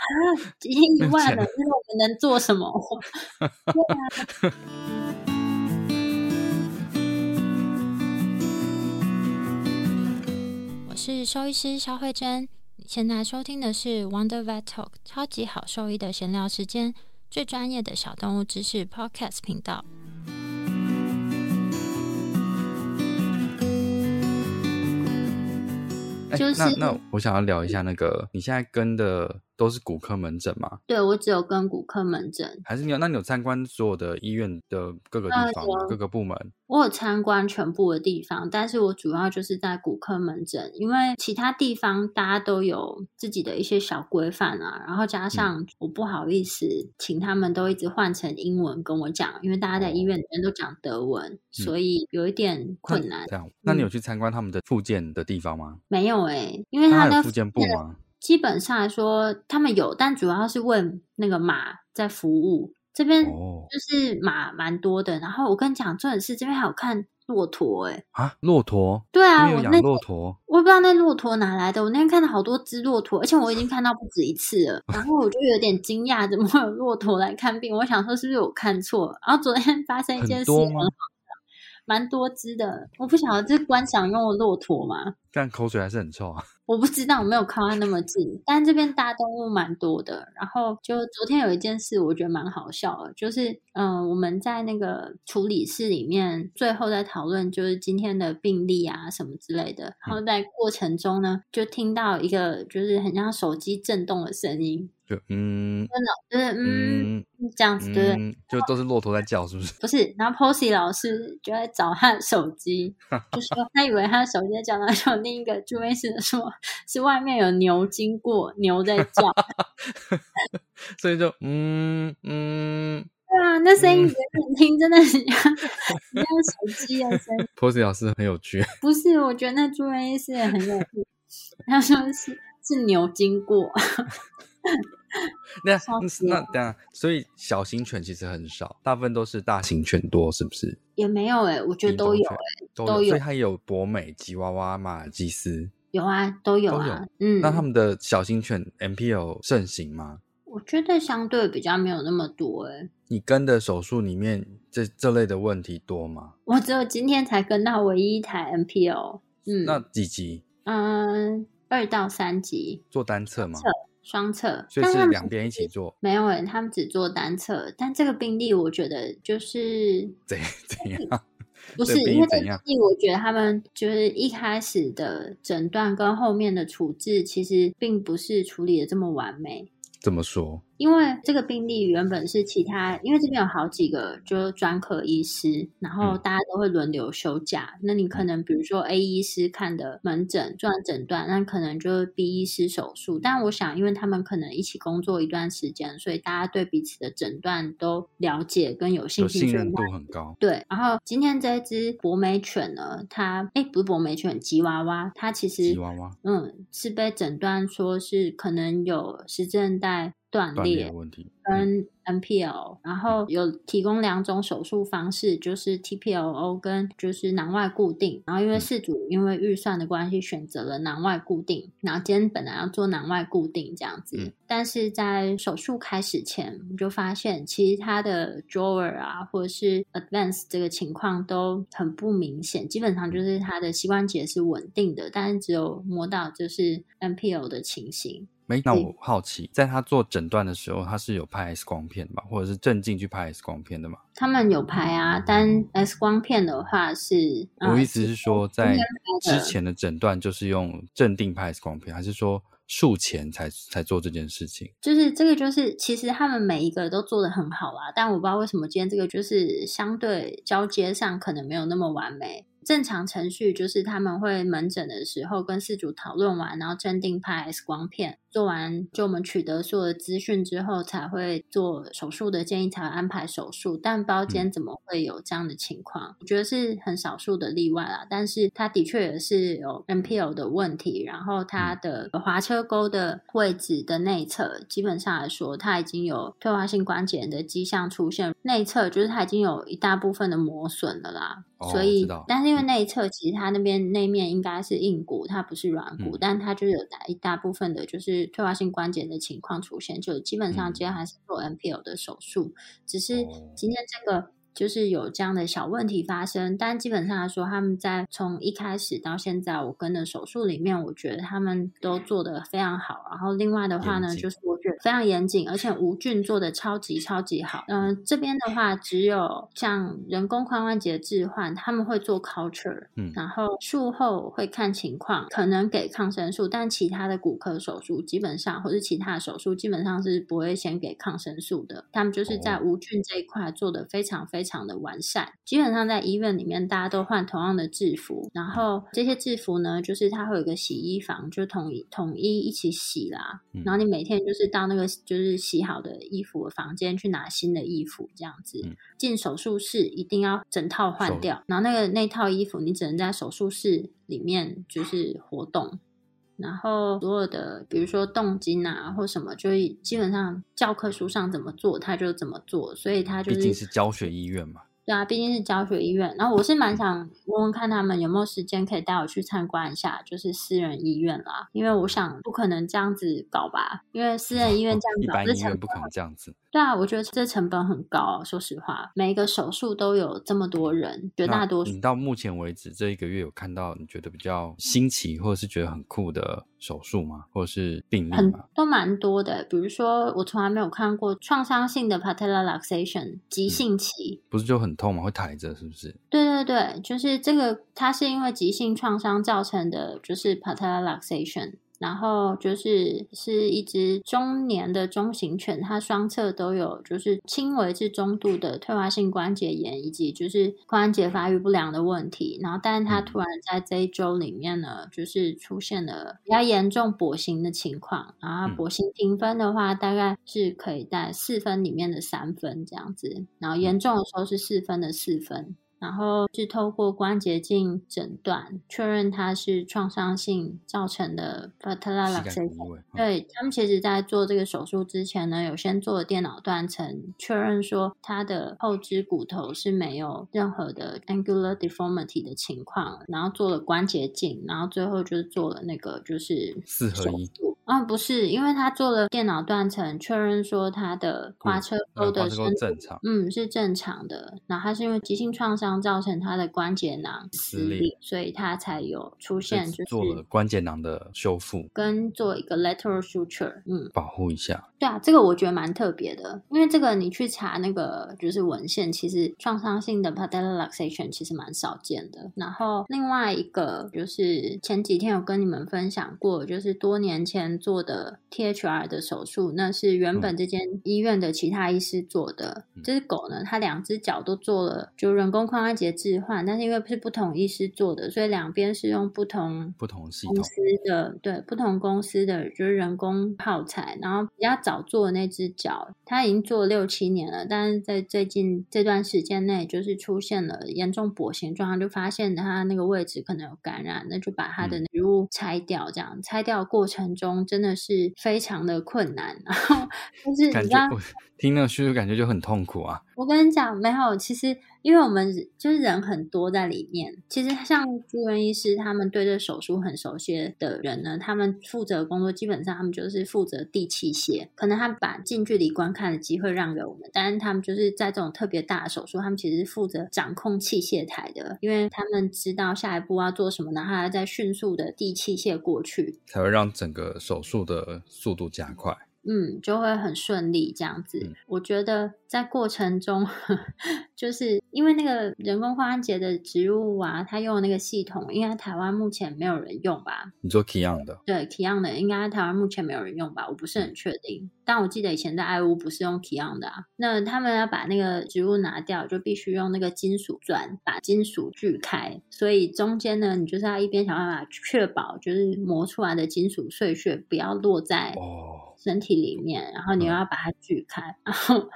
Speaker 1: 已经 一万了，那我们能做什么？我 是兽医师肖慧珍，你现在收听的是 Wonder Vet Talk 超级好兽医的闲聊时间，最专业的小动物知识 Podcast 频道。
Speaker 2: 哎
Speaker 1: 就是
Speaker 2: 那那我想要聊一下那个，你现在跟的都是骨科门诊吗？
Speaker 1: 对我只有跟骨科门诊，
Speaker 2: 还是你有？那你有参观所有的医院的各个地
Speaker 1: 呃
Speaker 2: 方各个部门？
Speaker 1: 我有参观全部的地方，但是我主要就是在骨科门诊，因为其他地方大家都有自己的一些小规范啊，然后加上我不好意思请他们都一直换成英文跟我讲，因为大家在医院里面都讲德文，所以有一点困难。
Speaker 2: 这样，那你有
Speaker 1: 嗯
Speaker 2: 去参观他们的复健的地方吗？
Speaker 1: 没有诶、因为他
Speaker 2: 有复健部吗？
Speaker 1: 基本上来说，他们有，但主要是问那个马在服务。这边
Speaker 2: 哦
Speaker 1: 就是马蛮多的，然后我跟你讲，重点是这边还有看骆驼、欸，
Speaker 2: 啊，骆驼？
Speaker 1: 对啊，我那
Speaker 2: 骆驼？
Speaker 1: 我也不知道那骆驼哪来的，我那天看到好多只骆驼，而且我已经看到不止一次了，然后我就有点惊讶，怎么会有骆驼来看病？我想说是不是我看错了？然后昨天发生一件事，蛮多只的，我不晓得这是观赏用的骆驼吗？
Speaker 2: 但口水还是很臭啊。
Speaker 1: 我不知道，我没有靠它那么近，但这边大动物蛮多的。然后就昨天有一件事，我觉得蛮好笑的，就是嗯、呃我们在那个处理室里面，最后在讨论就是今天的病例啊什么之类的。然后在过程中呢，就听到一个就是很像手机震动的声音，
Speaker 2: 就嗯
Speaker 1: 真的就是嗯
Speaker 2: 嗯
Speaker 1: 这样子，对不对？
Speaker 2: 嗯，就都是骆驼在叫，是不是？
Speaker 1: 不是，然后 Posy 老师就在找他的手机，就说他以为他的手机在叫，然后就另一个助威师说是外面有牛经过，牛在叫。
Speaker 2: 所以就嗯嗯
Speaker 1: 对啊，那声音远远听真的很像 很像手机的声音。
Speaker 2: ，Posy 老师很有趣。
Speaker 1: 不是，我觉得那助威师也很有趣。他说是是牛经过，
Speaker 2: 那那等一下，所以小型犬其实很少，大部分都是大型犬多，是不是？
Speaker 1: 也没有哎、我觉得都有
Speaker 2: 犬
Speaker 1: 哎、
Speaker 2: 都有，
Speaker 1: 都有
Speaker 2: 所以它有博美、吉娃娃、马尔济斯。
Speaker 1: 有啊，都有
Speaker 2: 都
Speaker 1: 啊。嗯，
Speaker 2: 那他们的小型犬 MPL 盛行吗？
Speaker 1: 我觉得相对比较没有那么多哎、
Speaker 2: 你跟的手术里面这这类的问题多吗？
Speaker 1: 我只有今天才跟到唯一一台 MPO，嗯，
Speaker 2: 那几级
Speaker 1: 嗯，二到三级
Speaker 2: 做单侧吗？
Speaker 1: 双侧，
Speaker 2: 所以
Speaker 1: 但他们
Speaker 2: 是两边一起做，
Speaker 1: 没有诶，他们只做单侧。但这个病例，我觉得就是
Speaker 2: 怎 怎样？
Speaker 1: 不是因为这
Speaker 2: 个病例怎样
Speaker 1: 个病例，我觉得他们就是一开始的诊断跟后面的处置，其实并不是处理的这么完美。
Speaker 2: 怎么说？
Speaker 1: 因为这个病例原本是其他，因为这边有好几个就是专科医师，然后
Speaker 2: 嗯
Speaker 1: 大家都会轮流休假。那你可能比如说 A 医师看的门诊做完诊断，那可能就是 B 医师手术。但我想，因为他们可能一起工作一段时间，所以大家对彼此的诊断都了解跟有信
Speaker 2: 有
Speaker 1: 心，
Speaker 2: 信任度很高，
Speaker 1: 对，然后今天这一只博美犬呢，它哎不是博美犬，吉娃娃，它其实
Speaker 2: 吉娃娃
Speaker 1: 嗯是被诊断说是可能有十字韧带断
Speaker 2: 断裂
Speaker 1: 裂
Speaker 2: 的问题，嗯
Speaker 1: 跟 NPL，然后有提供两种手术方式，就是 TPLO 跟就是囊外固定。然后因为
Speaker 2: 嗯
Speaker 1: 事主因为预算的关系选择了囊外固定，然后今天本来要做囊外固定这样子，
Speaker 2: 嗯
Speaker 1: 但是在手术开始前，我们就发现其实他的 drawer 啊或者是 advance 这个情况都很不明显，基本上就是他的膝关节是稳定的，但是只有摸到就是 NPL 的情形。
Speaker 2: 没，那我好奇，在他做诊断的时候，他是有拍 X 光片的吧，或者是镇静去拍 X 光片的吗？
Speaker 1: 他们有拍啊，但 X 光片的话是，呃
Speaker 2: 我意思是说，在之前的诊断就是用镇定拍 X 光片，还是说术前才才做这件事情？
Speaker 1: 就是这个就是，其实他们每一个都做的很好啦，但我不知道为什么今天这个就是相对交接上可能没有那么完美。正常程序就是他们会门诊的时候跟事主讨论完，然后镇定拍 X 光片，做完就我们取得所有的资讯之后，才会做手术的建议，才会安排手术。但不知道今天怎么会有这样的情况，我觉得是很少数的例外啦。但是它的确也是有 NPL 的问题，然后它的滑车沟的位置的内侧，基本上来说，它已经有退化性关节炎的迹象出现。内侧就是它已经有一大部分的磨损了啦。
Speaker 2: 哦
Speaker 1: 所以，但是因为内侧其实它那边那面应该是硬骨，它不是软骨，
Speaker 2: 嗯。
Speaker 1: 但它就有大一大部分的就是退化性关节的情况出现，就基本上
Speaker 2: 嗯
Speaker 1: 今天还是做 NPL 的手术，只是
Speaker 2: 哦。
Speaker 1: 今天这个。就是有这样的小问题发生，但基本上来说，他们在从一开始到现在，我跟的手术里面，我觉得他们都做得非常好。然后另外的话呢，就是我觉得非常严谨，而且无菌做的超级超级好。嗯、这边的话，只有像人工髋关节置换，他们会做 culture，
Speaker 2: 嗯
Speaker 1: 然后术后会看情况，可能给抗生素，但其他的骨科手术基本上或是其他的手术基本上是不会先给抗生素的。他们就是在
Speaker 2: 哦
Speaker 1: 无菌这一块做的非常非常的完善。基本上在医院里面，大家都换同样的制服，然后这些制服呢，就是它会有一个洗衣房，就统一统一一起洗啦。
Speaker 2: 嗯
Speaker 1: 然后你每天就是到那个就是洗好的衣服的房间去拿新的衣服，这样子。
Speaker 2: 嗯
Speaker 1: 进手术室一定要整套换掉，然后那个那套衣服你只能在手术室里面就是活动。然后所有的，比如说动筋啊或什么，就基本上教科书上怎么做，他就怎么做，所以他就
Speaker 2: 毕竟是教学医院嘛。
Speaker 1: 对啊，毕竟是教学医院。然后我是蛮想问问看他们有没有时间可以带我去参观一下，就是私人医院啦。因为我想不可能这样子搞吧，因为私人医院这样
Speaker 2: 一
Speaker 1: 搞，这成
Speaker 2: 般医院不可能这样子。
Speaker 1: 对啊，我觉得这成本很高。说实话，每一个手术都有这么多人，绝大多数
Speaker 2: 你到目前为止这一个月有看到你觉得比较新奇或者是觉得很酷的手术吗？或者是病例
Speaker 1: 很？都蛮多的。比如说，我从来没有看过创伤性的 patellar luxation 急性期。
Speaker 2: 不是就很痛吗？会抬着是不是？
Speaker 1: 对对对，就是这个，它是因为急性创伤造成的，就是 patellar luxation。然后就是是一只中年的中型犬，它双侧都有就是轻微至中度的退化性关节炎，以及就是关节发育不良的问题。然后，但是它
Speaker 2: 嗯
Speaker 1: 突然在这一周里面呢，就是出现了比较严重跛行的情况。然后
Speaker 2: 嗯
Speaker 1: 跛行评分的话，大概是可以在四分里面的三分这样子。然后严重的时候是四分的四分。然后是透过关节镜诊断确认它是创伤性造成的 patellar 对他们，其实在做这个手术之前呢，有先做了电脑断层，确认说它的后肢骨头是没有任何的 angular deformity 的情况，然后做了关节镜，然后最后就是做了那个就是
Speaker 2: 四合一
Speaker 1: 手术嗯，不是，因为他做了电脑断层，确认说他的滑车沟的
Speaker 2: 深度正常，
Speaker 1: 嗯，是正常的。然后他是因为急性创伤造成他的关节囊撕裂，所以他才有出现就是
Speaker 2: 做了关节囊的修复，
Speaker 1: 跟做一个 lateral suture，嗯，
Speaker 2: 保护一下。
Speaker 1: 对啊，这个我觉得蛮特别的，因为这个你去查那个就是文献，其实创伤性的 patellar luxation 其实蛮少见的。然后另外一个就是前几天有跟你们分享过，就是多年前做的 THR 的手术，那是原本这间医院的其他医师做的。这只狗呢，它两只脚都做了就人工髋关节置换，但是因为是不同医师做的，所以两边是用不同
Speaker 2: 不同
Speaker 1: 公司的对不同公司的就是人工耗材，然后比较。早做的那只脚，它已经做了六七年了，但是在最近这段时间内，就是出现了严重跛行状况，就发现它那个位置可能有感染，那就把它的植物拆掉。这样拆掉过程中真的是非常的困难，然后就是
Speaker 2: 感觉听那个叙述，感觉就很痛苦啊。
Speaker 1: 我跟你讲，没有，其实。因为我们就是人很多在里面，其实像住院医师，他们对这手术很熟悉的人呢，他们负责工作基本上他们就是负责递器械，可能他把近距离观看的机会让给我们，但是他们就是在这种特别大的手术，他们其实是负责掌控器械台的，因为他们知道下一步要做什么，然后要再迅速的递器械过去，
Speaker 2: 才会让整个手术的速度加快。
Speaker 1: 嗯，就会很顺利这样子。我觉得在过程中，就是因为那个人工髋关节的植入啊，它用的那个系统，应该台湾目前没有人用吧？
Speaker 2: 你做 Keyang 的？
Speaker 1: 对，Keyang 的应该台湾目前没有人用吧？我不是很确定。但我记得以前在爱屋不是用 Keyang 的，那他们要把那个植物拿掉，就必须用那个金属钻把金属锯开。所以中间呢，你就是要一边想办法确保，就是磨出来的金属碎屑不要落在哦。身体里面，然后你又要把它锯开，然后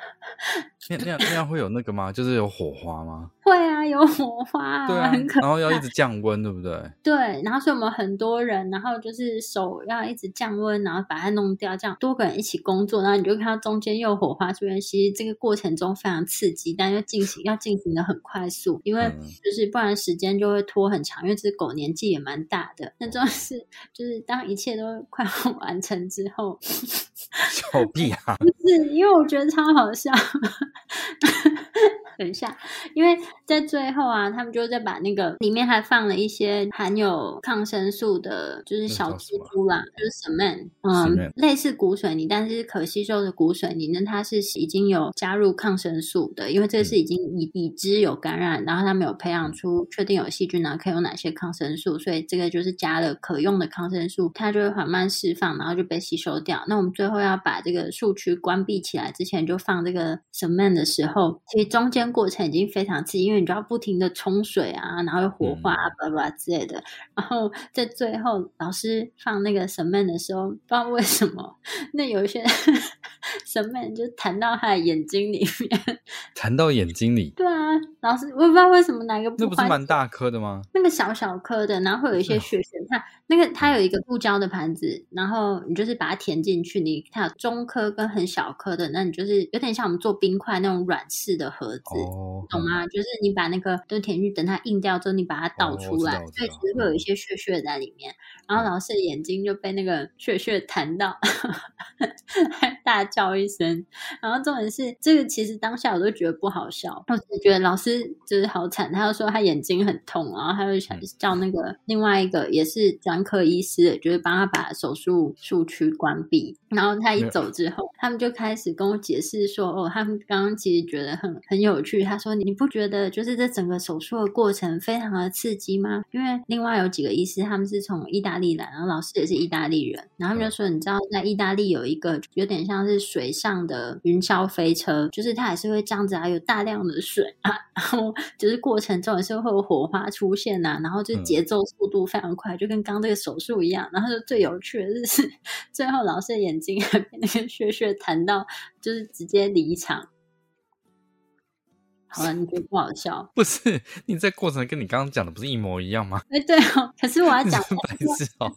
Speaker 2: 那那样那样会有那个吗？就是有火花吗？
Speaker 1: 会啊，有火花，
Speaker 2: 对啊，然后要一直降温，对不对？
Speaker 1: 对，然后所以我们很多人，然后就是手要一直降温，然后把它弄掉，这样多个人一起工作，然后你就看到中间又有火花出现。其实这个过程中非常刺激，但又进行要进行的很快速，因为就是不然时间就会拖很长，因为这只狗年纪也蛮大的。那重要是就是当一切都快要完成之后。
Speaker 2: 小屁啊！
Speaker 1: 不是，因为我觉得超好笑。等一下，因为在最后啊，他们就在把那个里面还放了一些含有抗生素的，就是小蜘蛛啦，就是 cement，嗯，类似骨水泥，但是可吸收的骨水泥呢，它是已经有加入抗生素的，因为这是已经已已知有感染，然后他们有培养出确定有细菌呢，可以用哪些抗生素，所以这个就是加了可用的抗生素，它就会缓慢释放，然后就被吸收掉。那我们最后要把这个树区关闭起来之前，就放这个 cement 的时候，其实中间。过程已经非常刺激，因为你就要不停的冲水啊，然后火花啊，叭叭之类的。然后在最后，老师放那个神曼的时候，不知道为什么，那有一些 神曼就弹到他的眼睛里面，
Speaker 2: 弹到眼睛里。
Speaker 1: 对啊，老师，我也不知道为什么哪个
Speaker 2: 那不是蛮大颗的吗？
Speaker 1: 那个小小颗的，然后会有一些血血。它那个，它有一个不胶的盘子，然后你就是把它填进去。你看中颗跟很小颗的，那你就是有点像我们做冰块那种软式的盒子。懂吗？就是你把那个都填进去，等它硬掉之后，你把它倒出来，所以其实会有一些血血在里面。然后老师的眼睛就被那个血血弹到，大叫一声。然后重点是，这个其实当下我都觉得不好笑，我只觉得老师就是好惨。他就说他眼睛很痛，然后他就想叫那个另外一个也是专科医师，就是帮他把手术术区关闭。然后他一走之后，他们就开始跟我解释说：“哦，他们刚刚其实觉得很很有趣。”他说：“你不觉得就是这整个手术的过程非常的刺激吗？因为另外有几个医师，他们是从意大利来，然后老师也是意大利人，然后他们就说，你知道在意大利有一个有点像是水上的云霄飞车，就是它也是会这样子啊，有大量的水啊，然后就是过程中也是会有火花出现呐，然后就节奏速度非常快，就跟刚这个手术一样。然后就最有趣的是，最后老师的眼睛被那个血血弹到，就是直接离场。”好了，你觉得不好笑？
Speaker 2: 不是，你这过程跟你刚刚讲的不是一模一样吗？
Speaker 1: 哎，对哦，可是我要讲
Speaker 2: 白痴哦，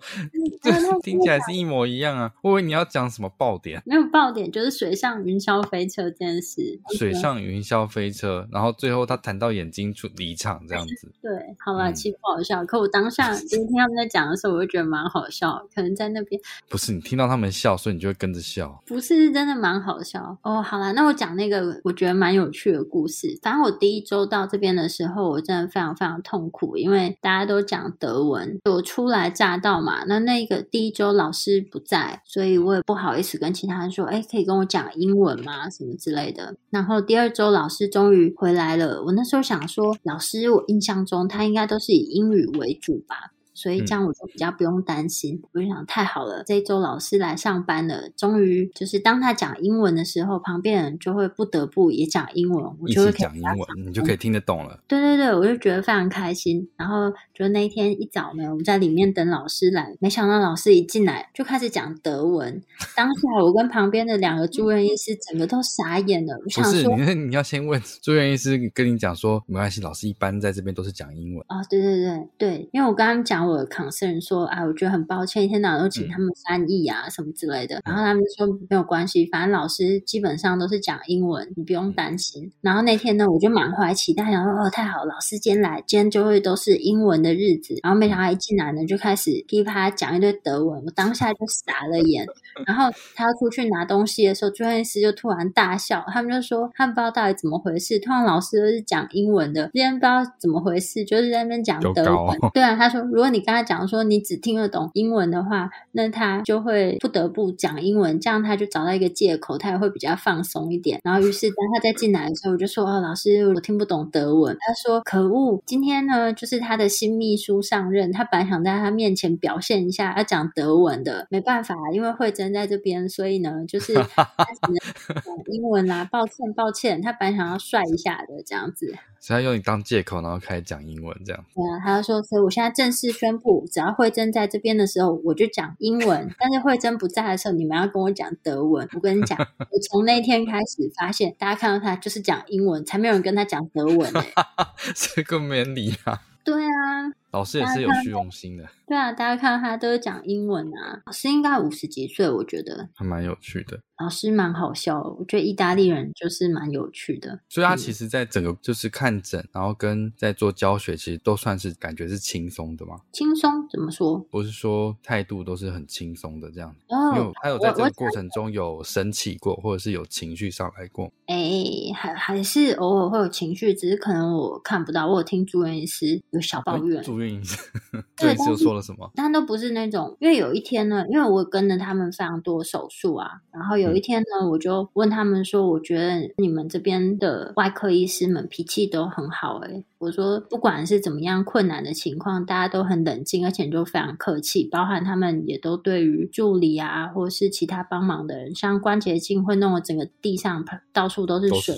Speaker 2: 这 听起来是一模一样啊！我以为你要讲什么爆点，
Speaker 1: 没有爆点，就是水上云霄飞车这件事。
Speaker 2: 水上云霄飞车，然后最后他谈到眼睛出离场这样子。
Speaker 1: 对，好了，其实不好笑，可我当下 今天他们在讲的时候，我就觉得蛮好笑。可能在那边
Speaker 2: 不是你听到他们笑，所以你就会跟着笑。
Speaker 1: 不是真的蛮好笑哦。好了，那我讲那个我觉得蛮有趣的故事。反正我第一周到这边的时候，我真的非常非常痛苦，因为大家都讲德文，我初来乍到嘛。那那个第一周老师不在，所以我也不好意思跟其他人说，哎，可以跟我讲英文吗？什么之类的。然后第二周老师终于回来了，我那时候想说，老师，我印象中他应该都是以英语为主吧。所以这样我就比较不用担心。我就想太好了，这一周老师来上班了，终于就是当他讲英文的时候，旁边人就会不得不也讲英文，我就会
Speaker 2: 讲英文，你就可以听得懂了。
Speaker 1: 对对对，我就觉得非常开心。然后就那一天一早呢，我们在里面等老师来，没想到老师一进来就开始讲德文。当下我跟旁边的两个住院医师整个都傻眼了。我想说，
Speaker 2: 你你要先问住院医师跟你讲说，没关系，老师一般在这边都是讲英文。
Speaker 1: 啊，对对对对，因为我刚刚讲。我 concern 说，啊，我觉得很抱歉，一天到晚都请他们翻译啊，什么之类的。然后他们就说没有关系，反正老师基本上都是讲英文，你不用担心。然后那天呢，我就满怀期待，想说哦，太好，老师今天来，今天就会都是英文的日子。然后没想到一进来呢，就开始噼啪讲一堆德文，我当下就傻了眼。然后他要出去拿东西的时候，专业师就突然大笑，他们就说他们不知道到底怎么回事，通常老师都是讲英文的，今天不知道怎么回事，就是在那边讲德文。对啊，他说如果你跟他讲说你只听得懂英文的话，那他就会不得不讲英文，这样他就找到一个借口，他也会比较放松一点。然后于是当他再进来的时候，我就说哦，老师我听不懂德文。他说可恶，今天呢就是他的新秘书上任，他本来想在他面前表现一下要讲德文的，没办法，因为慧珍在这边，所以呢就是 英文啦。抱歉抱歉，他本来想要帅一下的这样子。
Speaker 2: 所以用你当借口，然后开始讲英文这样。
Speaker 1: 对啊，他就说，所以我现在正式宣布，只要慧珍在这边的时候，我就讲英文；但是慧珍不在的时候，你们要跟我讲德文。我跟你讲，我从那天开始发现，大家看到他就是讲英文，才没有人跟他讲德文呢。
Speaker 2: 这个没理啊。
Speaker 1: 对啊。
Speaker 2: 老师也是有虚荣心的。
Speaker 1: 对啊，大家看到他都是讲英文啊。老师应该五十几岁，我觉得
Speaker 2: 还蛮有趣的。
Speaker 1: 老师蛮好笑，我觉得意大利人就是蛮有趣的。
Speaker 2: 所以他其实，在整个就是看诊，然后跟在做教学，其实都算是感觉是轻松的嘛。
Speaker 1: 轻松怎么说？
Speaker 2: 不是说态度都是很轻松的这样。哦，有他有在这个过程中有生气过，或者是有情绪上来过？
Speaker 1: 哎，还还是偶尔会有情绪，只是可能我看不到。我有听住院医师有小抱怨。
Speaker 2: 对，就说了什么？
Speaker 1: 但都不是那种，因为有一天呢，因为我跟着他们非常多手术啊，然后有一天呢，我就问他们说，我觉得你们这边的外科医师们脾气都很好，诶我说不管是怎么样困难的情况，大家都很冷静，而且就非常客气，包含他们也都对于助理啊，或是其他帮忙的人，像关节镜会弄得整个地上到处都是水，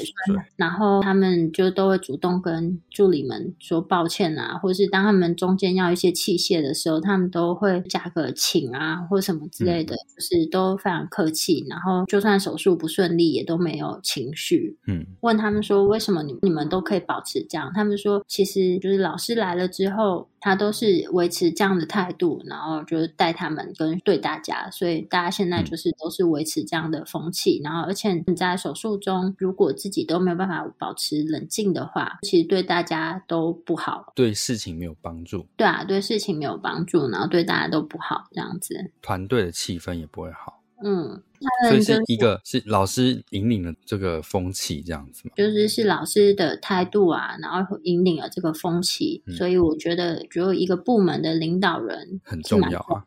Speaker 1: 然后他们就都会主动跟助理们说抱歉啊，或是当他们中间要一些器械的时候，他们都会加个请啊，或什么之类的，就是都非常客气。然后就算手术不顺利，也都没有情绪。嗯，问他们说为什么你你们都可以保持这样？他们说。其实就是老师来了之后，他都是维持这样的态度，然后就是带他们跟对大家，所以大家现在就是都是维持这样的风气。然后，而且你在手术中，如果自己都没有办法保持冷静的话，其实对大家都不好，
Speaker 2: 对事情没有帮助。
Speaker 1: 对啊，对事情没有帮助，然后对大家都不好，这样子，
Speaker 2: 团队的气氛也不会好。嗯。所以是一个是老师引领了这个风气，这样子嘛？
Speaker 1: 就是是老师的态度啊，然后引领了这个风气。所以我觉得，只有一个部门的领导人
Speaker 2: 很重要啊。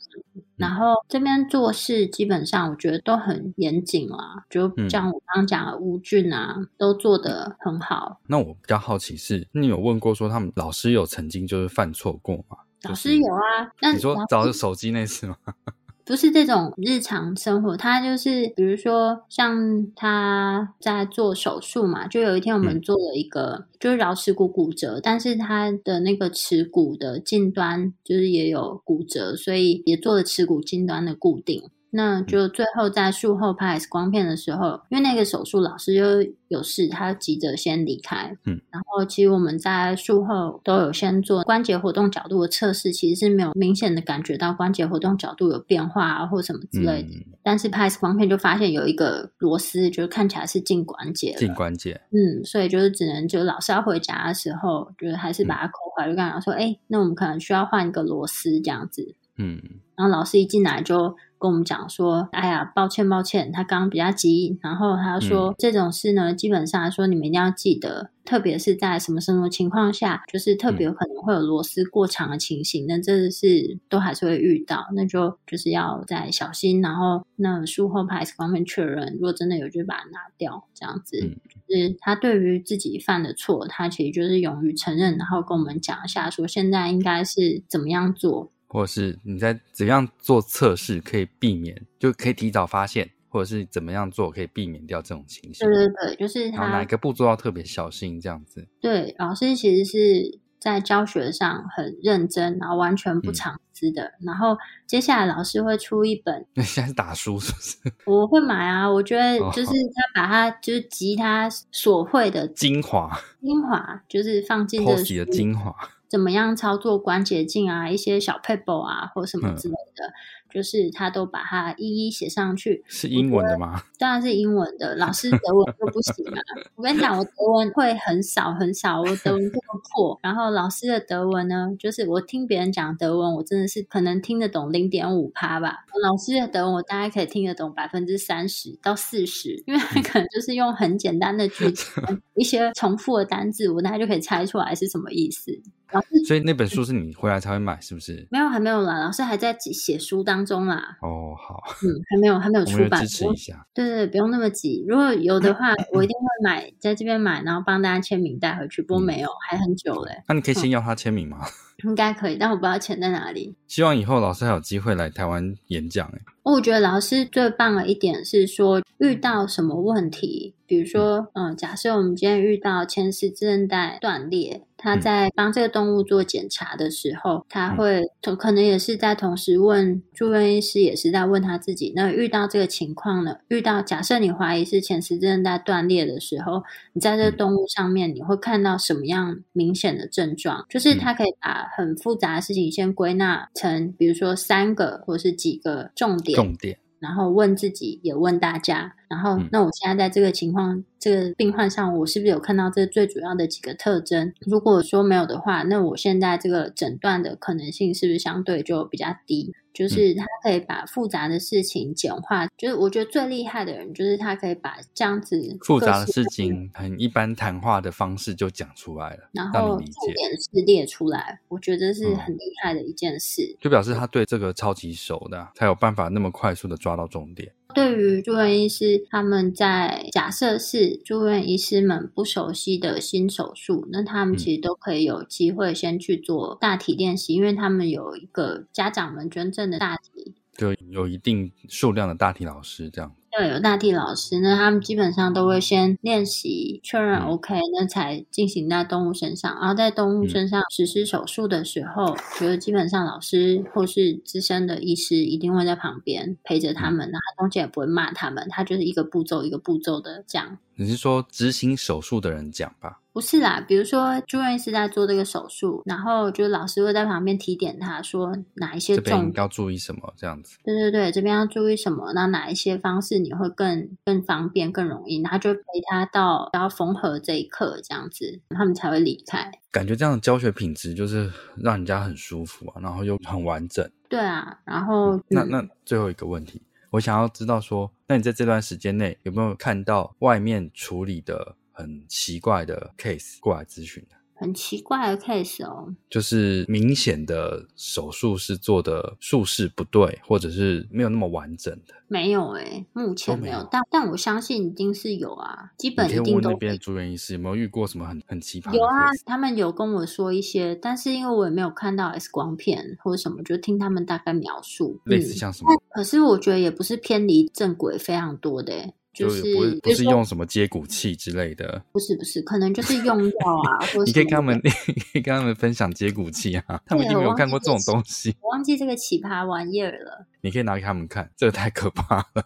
Speaker 1: 然后这边做事基本上，我觉得都很严谨啊。就像我刚刚讲的，吴俊啊，都做得很好。
Speaker 2: 那我比较好奇是，你有问过说他们老师有曾经就是犯错过吗？
Speaker 1: 老师有啊。那
Speaker 2: 你说找手机那次吗？
Speaker 1: 不是这种日常生活，他就是比如说像他在做手术嘛，就有一天我们做了一个就是桡尺骨骨折，但是他的那个尺骨的近端就是也有骨折，所以也做了尺骨近端的固定。那就最后在术后拍 X 光片的时候，因为那个手术老师又有事，他急着先离开。
Speaker 2: 嗯，
Speaker 1: 然后其实我们在术后都有先做关节活动角度的测试，其实是没有明显的感觉到关节活动角度有变化啊，或什么之类的。
Speaker 2: 嗯
Speaker 1: 但是拍 X 光片就发现有一个螺丝，就是看起来是进关节了。
Speaker 2: 近关节，
Speaker 1: 嗯，所以就是只能就老师要回家的时候，就是还是把它扣回来，就跟他讲说，哎、那我们可能需要换一个螺丝这样子。
Speaker 2: 嗯
Speaker 1: 然后老师一进来就跟我们讲说：“哎呀，抱歉抱歉，他刚刚比较急。”然后他说：“
Speaker 2: 嗯
Speaker 1: 这种事呢，基本上说你们一定要记得，特别是在什么什么情况下，就是特别有可能会有螺丝过长的情形，那这是都还是会遇到，那就就是要再小心。然后那术后拍 X 光片确认，如果真的有，就把它拿掉，这样子。
Speaker 2: 嗯
Speaker 1: 就是他对于自己犯的错，他其实就是勇于承认，然后跟我们讲一下，说现在应该是怎么样做。”
Speaker 2: 或者是你在怎样做测试可以避免，就可以提早发现，或者是怎么样做可以避免掉这种情形
Speaker 1: 对。对对，就是
Speaker 2: 然后哪一个步骤要特别小心，这样子。
Speaker 1: 对，老师其实是在教学上很认真，然后完全不
Speaker 2: 嗯
Speaker 1: 藏私的。然后接下来老师会出一本，
Speaker 2: 那现在是打书是不是？
Speaker 1: 我会买啊。我觉得
Speaker 2: 哦
Speaker 1: 就是他把他就是集他所会的
Speaker 2: 精华
Speaker 1: 精华，就是放进这
Speaker 2: POSI 的精华，
Speaker 1: 怎么样操作关节镜啊，一些小 paper 啊，或什么
Speaker 2: 嗯
Speaker 1: 之类的，就是他都把它一一写上去。
Speaker 2: 是英文的吗？
Speaker 1: 当然是英文的，老师德文就不行啊。我跟你讲，我德文会很少很少，我德文这么破。然后老师的德文呢，就是我听别人讲德文，我真的是可能听得懂零点五趴吧。老师的德文我大概可以听得懂百分之三十到四十，因为他可能就是用很简单的句子，一些重复的单字，我大概就可以猜出来是什么意思。老师
Speaker 2: 所以那本书是你回来才会买，是不是？
Speaker 1: 没有，还没有啦，老师还在写书当中啦。
Speaker 2: 哦，好，
Speaker 1: 嗯，还没有，还没有出版。
Speaker 2: 支持一下。
Speaker 1: 对对，对不用那么急。如果有的话，我一定会买，在这边买，然后帮大家签名带回去。不过没有，还很久嘞，
Speaker 2: 那你可以先要他签名吗？
Speaker 1: 应该可以，但我不知道钱在哪里。
Speaker 2: 希望以后老师还有机会来台湾演讲。哎，
Speaker 1: 我觉得老师最棒的一点是说，遇到什么问题，比如说，嗯，假设我们今天遇到前十字韧带断裂，他
Speaker 2: 嗯
Speaker 1: 在帮这个动物做检查的时候，他会可能也是在同时问住院医师，也是在问他自己。那遇到这个情况呢？遇到假设你怀疑是前十字韧带断裂的时候，你在这个
Speaker 2: 嗯
Speaker 1: 动物上面你会看到什么样明显的症状？就是他可以把很复杂的事情先归纳成，比如说三个或是几个重点，
Speaker 2: 重点，
Speaker 1: 然后问自己，也问大家。然后
Speaker 2: 嗯，
Speaker 1: 那我现在在这个情况、这个病患上，我是不是有看到这最主要的几个特征？如果说没有的话，那我现在这个诊断的可能性是不是相对就比较低？
Speaker 2: 嗯
Speaker 1: 就是他可以把复杂的事情简化，就是我觉得最厉害的人，就是他可以把这样子
Speaker 2: 复杂的事情很一般谈话的方式就讲出来了，
Speaker 1: 然后重点是列出来，我觉得是
Speaker 2: 嗯
Speaker 1: 很厉害的一件事。
Speaker 2: 就表示他对这个超级熟的啊，才有办法那么快速的抓到重点。
Speaker 1: 对于住院医师，他们在假设是住院医师们不熟悉的新手术，那他们
Speaker 2: 嗯。
Speaker 1: 其实都可以有机会先去做大体练习，因为他们有一个家长们捐赠的大体，
Speaker 2: 就有一定数量的大体老师这样。
Speaker 1: 对，有大体老师，那他们基本上都会先练习确认
Speaker 2: 嗯
Speaker 1: OK，、那才进行在动物身上。然后在动物
Speaker 2: 嗯
Speaker 1: 身上实施手术的时候，觉得基本上老师或是资深的医师一定会在旁边陪着他们，然后中间也不会骂他们，他就是一个步骤一个步骤的讲。
Speaker 2: 你是说执行手术的人讲吧？
Speaker 1: 不是啦，比如说住院医师在做这个手术，然后就是老师会在旁边提点他说哪一些
Speaker 2: 这边，要注意什么？这样子。
Speaker 1: 对对对，这边要注意什么？那哪一些方式你会更更方便、更容易？然后就陪他到要缝合这一刻，这样子他们才会离开。
Speaker 2: 感觉这样的教学品质就是让人家很舒服啊，然后又很完整。
Speaker 1: 对啊，然后嗯
Speaker 2: 那那最后一个问题，我想要知道说，那你在这段时间内有没有看到外面处理的很奇怪的 case 过来咨询的？
Speaker 1: 很奇怪的 case 哦，
Speaker 2: 就是明显的手术是做的术式不对，或者是没有那么完整的。
Speaker 1: 没有诶、目前
Speaker 2: 没有
Speaker 1: 没有，但但我相信一定是有啊，基本一定都会
Speaker 2: 边的住院医师有没有遇过什么很很奇葩的
Speaker 1: 有啊他们有跟我说一些，但是因为我也没有看到 X 光片或者什么，就听他们大概描述，
Speaker 2: 类似
Speaker 1: 嗯
Speaker 2: 像什么？
Speaker 1: 可是我觉得也不是偏离正轨非常多的欸，就是
Speaker 2: 不是不是用什么接骨器之类的。
Speaker 1: 不是不是，可能就是用药啊，或
Speaker 2: 你可以跟他们，你可以跟他们分享接骨器啊，他们一定没有看过这种东西。
Speaker 1: 我忘记这个奇葩玩意儿了。
Speaker 2: 你可以拿给他们看，这个太可怕了。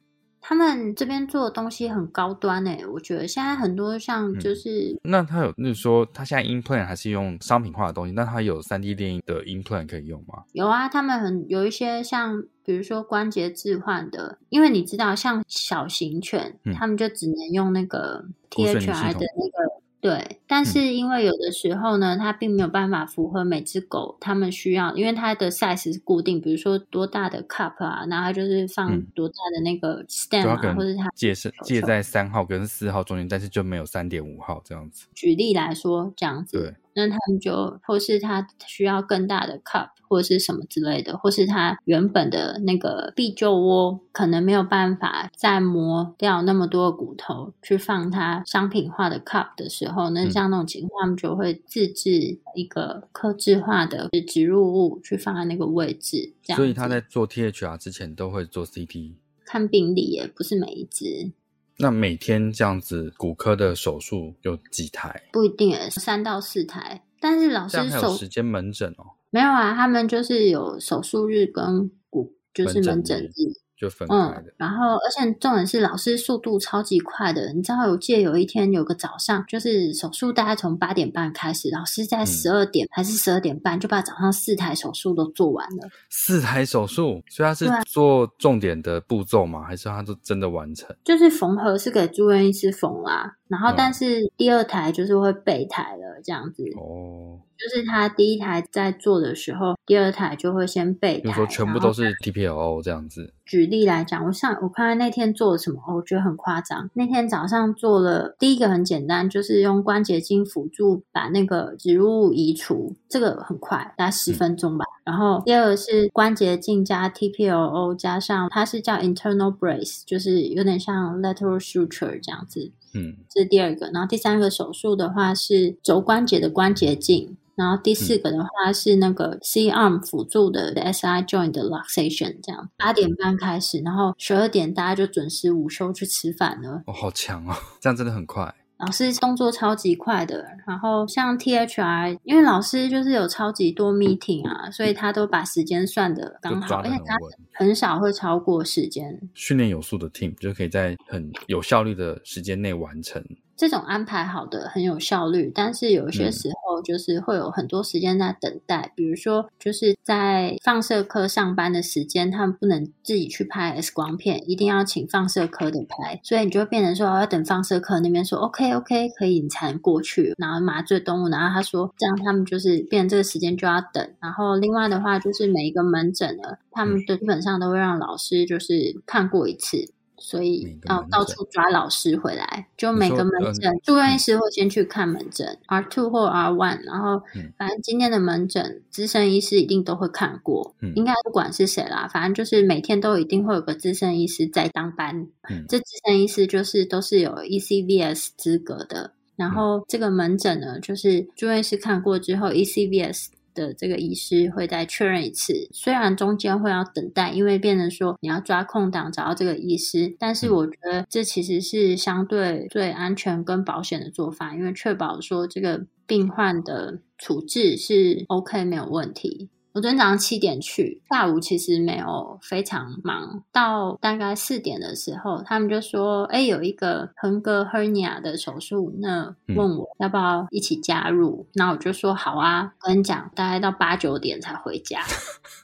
Speaker 1: 他们这边做的东西很高端诶、我觉得现在很多像
Speaker 2: 嗯
Speaker 1: 就是、
Speaker 2: 那他有，就是说他现在 implant 还是用商品化的东西，那他有三 D 电影的 implant 可以用吗？
Speaker 1: 有啊，他们很有一些像比如说关节置换的，因为你知道像小型犬，
Speaker 2: 嗯
Speaker 1: 他们就只能用那个 THI 的那个。对，但是因为有的时候呢，它并没有办法符合每只狗它们需要，因为它的 size 是固定，比如说多大的 cup 啊，然后它就是放
Speaker 2: 嗯
Speaker 1: 多大的那个
Speaker 2: 他可
Speaker 1: 或者它
Speaker 2: 能介是介在三号跟四号中间，但是就没有三点五号这样子。
Speaker 1: 举例来说，这样子，
Speaker 2: 对，
Speaker 1: 那他们就或是他需要更大的 cup 或者是什么之类的，或是他原本的那个臂臼窝可能没有办法再磨掉那么多的骨头去放它商品化的 cup 的时候，那
Speaker 2: 嗯
Speaker 1: 像那种情况，他们就会自制一个克制化的植入物去放在那个位置，这样。
Speaker 2: 所以他在做 THR 之前都会做 CT。
Speaker 1: 看病历也不是每一只，
Speaker 2: 那每天这样子骨科的手术有几台？
Speaker 1: 不一定耶三到四台。但是老师手
Speaker 2: 时间门诊哦，
Speaker 1: 没有啊，他们就是有手术日跟骨，就是门
Speaker 2: 诊日。就分开
Speaker 1: 嗯
Speaker 2: 的。，
Speaker 1: 然后而且重点是老师速度超级快的，你知道，我记得有一天有个早上，就是手术大概从八点半开始，老师在
Speaker 2: 嗯
Speaker 1: 十二点、还是十二点半就把早上四台手术都做完了。
Speaker 2: 四台手术，所以他是做重点的步骤吗？还是他都真的完成？
Speaker 1: 就是缝合是给住院医师缝啦，然后
Speaker 2: 嗯
Speaker 1: 但是第二台就是会备台了，这样子，
Speaker 2: 哦，
Speaker 1: 就是他第一台在做的时候，第二台就会先备台，
Speaker 2: 比如说全部都是 TPLO 这样子。
Speaker 1: 举例来讲，我上我看他那天做了什么，哦我觉得很夸张。那天早上做了第一个很简单，就是用关节镜辅助把那个植入物移除，这个很快，大概十分钟吧。然后第二个是关节镜加 TPLO 加上它是叫 internal brace，就是有点像 lateral suture 这样子。
Speaker 2: 嗯，
Speaker 1: 这是第二个，然后第三个手术的话是肘关节的关节镜，然后第四个的话是那个 C arm 辅助的 SI joint 的 luxation，这样八点半开始，然后十二点大家就准时午休去吃饭了。
Speaker 2: 哦，好强哦，这样真的很快。
Speaker 1: 老师动作超级快的，然后像 T H I，因为老师就是有超级多 meeting 啊，所以他都把时间算的刚好，而且他
Speaker 2: 很
Speaker 1: 少会超过时间。
Speaker 2: 训练有素的 team 就可以在很有效率的时间内完成。
Speaker 1: 这种安排好的很有效率，但是有些
Speaker 2: 嗯。
Speaker 1: 时候就是会有很多时间在等待，比如说就是在放射科上班的时间，他们不能自己去拍 X 光片，一定要请放射科的拍，所以你就会变成说哦要等放射科那边说 OK OK 可以，你才能过去，然后麻醉动物，然后他说这样他们就是变成这个时间就要等，然后另外的话就是每一个门诊呢，他们都基本上都会让老师就是看过一次。所以要到处抓老师回来，就每个门
Speaker 2: 呃
Speaker 1: 诊住院医师会先去看门诊 R two 或 R one，然后
Speaker 2: 嗯。
Speaker 1: 反正今天的门诊资深医师一定都会看过，
Speaker 2: 嗯。
Speaker 1: 应该不管是谁啦，反正就是每天都一定会有个资深医师在当班，
Speaker 2: 嗯。
Speaker 1: 这资深医师就是都是有 ECVS 资格的，然后这个门诊呢，就是住院医师看过之后，ECVS 的这个医师会再确认一次。虽然中间会要等待，因为变成说你要抓空档找到这个医师，但是
Speaker 2: 嗯
Speaker 1: 我觉得这其实是相对最安全跟保险的做法，因为确保说这个病患的处置是 OK 没有问题。我昨天早上七点去，下午其实没有非常忙，到大概四点的时候，他们就说：“哎，有一个横膈 hernia 的手术，那
Speaker 2: 嗯
Speaker 1: 问我要不要一起加入？”那我就说：“好啊。”跟你讲，大概到八九点才回家。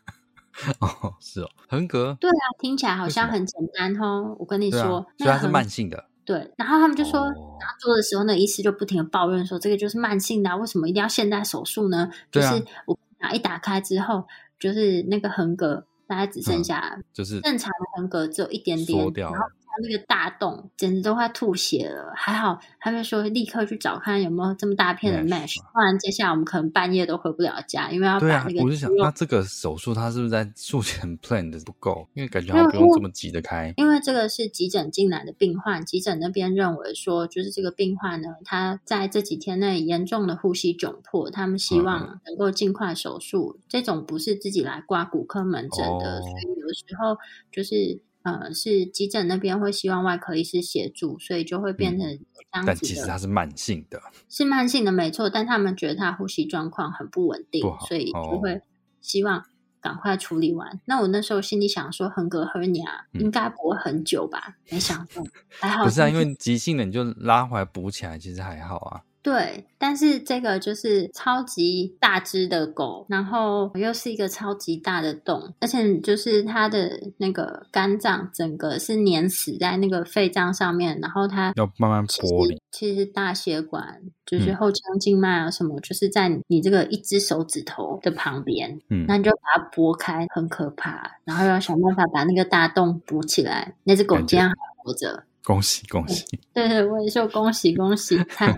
Speaker 2: 哦，是哦，横膈，
Speaker 1: 对啊，听起来好像很简单哦。我跟你说，
Speaker 2: 所以它是慢性的。
Speaker 1: 对，然后他们就说，
Speaker 2: 哦
Speaker 1: 然后做的时候，那个医师就不停的抱怨说，这个就是慢性的、啊，为什么一定要现代手术呢？就是我打一打开之后，就是那个横格大概只剩下、
Speaker 2: 就是
Speaker 1: 正常的横格只有一点点，
Speaker 2: 缩掉
Speaker 1: 然后它那个大洞简直都快吐血了。还好他们说立刻去找看有没有这么大片的
Speaker 2: Mesh
Speaker 1: 不然接下来我们可能半夜都回不了家，因为要
Speaker 2: 对啊
Speaker 1: 把那，个
Speaker 2: 我就想，那这个手术他是不是在术前 plan 的不够？因为感觉好像不用这么急的开。
Speaker 1: 因为这个是急诊进来的病患，急诊那边认为说，就是这个病患呢，他在这几天内严重的呼吸窘迫，他们希
Speaker 2: 嗯
Speaker 1: 望能够尽快手术。这种不是自己来挂骨科门诊的，
Speaker 2: 哦
Speaker 1: 所以有的时候就是呃是急诊那边会希望外科医师协助，所以就会变成这样子的。
Speaker 2: 但其实它是慢性的，
Speaker 1: 是慢性的没错，但他们觉得他呼吸状况很不稳定所以
Speaker 2: 哦
Speaker 1: 就会希望赶快处理完。那我那时候心里想说，横膈 hernia
Speaker 2: 嗯
Speaker 1: 应该不会很久吧？没想到还好，
Speaker 2: 不是啊？因为急性的你就拉回来补起来，其实还好啊。
Speaker 1: 对，但是这个就是超级大只的狗，然后又是一个超级大的洞，而且就是它的那个肝脏整个是粘死在那个肺脏上面，然后它
Speaker 2: 要慢慢
Speaker 1: 其
Speaker 2: 剥离
Speaker 1: 其实大血管就是
Speaker 2: 嗯
Speaker 1: 后腔静脉啊什么，就是在你这个一只手指头的旁边，
Speaker 2: 嗯，
Speaker 1: 那你就把它拨开，很可怕，然后要想办法把那个大洞补起来。那只狗竟然还活着。
Speaker 2: 恭喜恭喜！
Speaker 1: 对对，我也说恭喜恭喜，太！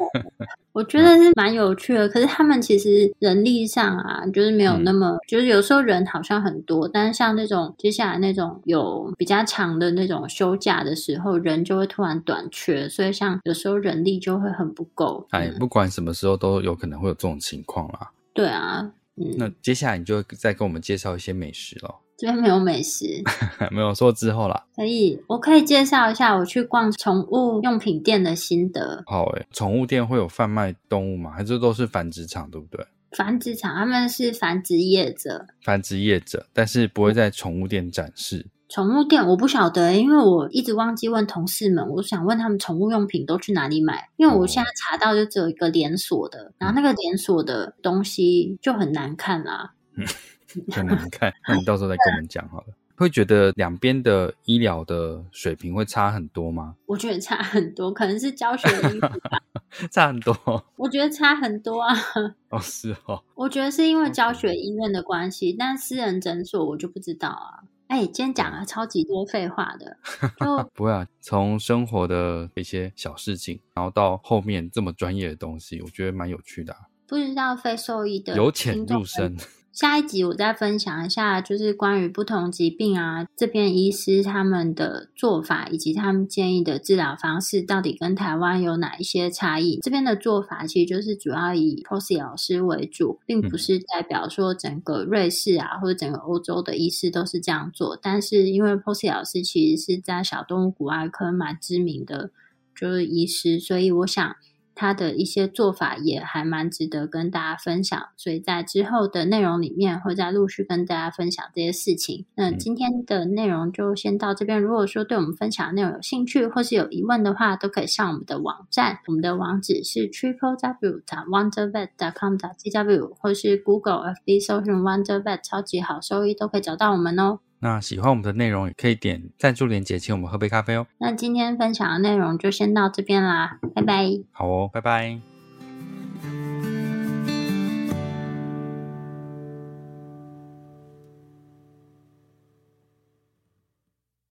Speaker 1: 我觉得是蛮有趣的。可是他们其实人力上啊，就是没有那么，就是有时候人好像很多，但是像那种接下来那种有比较长的那种休假的时候，人就会突然短缺，所以像有时候人力就会很不够。
Speaker 2: 哎，
Speaker 1: 嗯
Speaker 2: 不管什么时候都有可能会有这种情况啦。
Speaker 1: 对啊，嗯，
Speaker 2: 那接下来你就再给我们介绍一些美食咯。
Speaker 1: 这边没有美食，
Speaker 2: 没有说之后啦。
Speaker 1: 可以，我可以介绍一下我去逛宠物用品店的心得。
Speaker 2: 好诶，宠物店会有贩卖动物吗？还是都是繁殖场，对不对？
Speaker 1: 繁殖场他们是繁殖业者，
Speaker 2: 繁殖业者，但是不会在宠物店展示。
Speaker 1: 宠物店我不晓得欸、因为我一直忘记问同事们，我想问他们宠物用品都去哪里买，因为我现在查到就只有一个连锁的，然后那个连锁的东西就很难看啊。
Speaker 2: 很难看，那你到时候再跟我们讲好了。会觉得两边的医疗的水平会差很多吗？
Speaker 1: 我觉得差很多，可能是教学衣服吧，
Speaker 2: 差很多
Speaker 1: 我觉得差很多啊。
Speaker 2: 哦，是哦，
Speaker 1: 我觉得是因为教学医院的关系，但私人诊所我就不知道啊。哎，今天讲了超级多废话的，就
Speaker 2: 不会啊。从生活的一些小事情，然后到后面这么专业的东西，我觉得蛮有趣的、啊，
Speaker 1: 不知道非兽医的
Speaker 2: 由浅入深。
Speaker 1: 下一集我再分享一下，就是关于不同疾病啊，这边医师他们的做法以及他们建议的治疗方式，到底跟台湾有哪一些差异？这边的做法其实就是主要以 POSI 老师为主，并不是代表说整个瑞士啊或者整个欧洲的医师都是这样做。但是因为 POSI 老师其实是在小动物骨外科蛮知名的，就是医师，所以我想。他的一些做法也还蛮值得跟大家分享，所以在之后的内容里面会再陆续跟大家分享这些事情。那今天的内容就先到这边。如果说对我们分享的内容有兴趣或是有疑问的话，都可以上我们的网站，我们的网址是 triple w wondervet com t w 或是 Google FB 搜寻 wondervet 超级好收益都可以找到我们哦。
Speaker 2: 那喜欢我们的内容，也可以点赞助链接，请我们喝杯咖啡哦。
Speaker 1: 那今天分享的内容就先到这边啦，拜拜。
Speaker 2: 好哦，拜拜。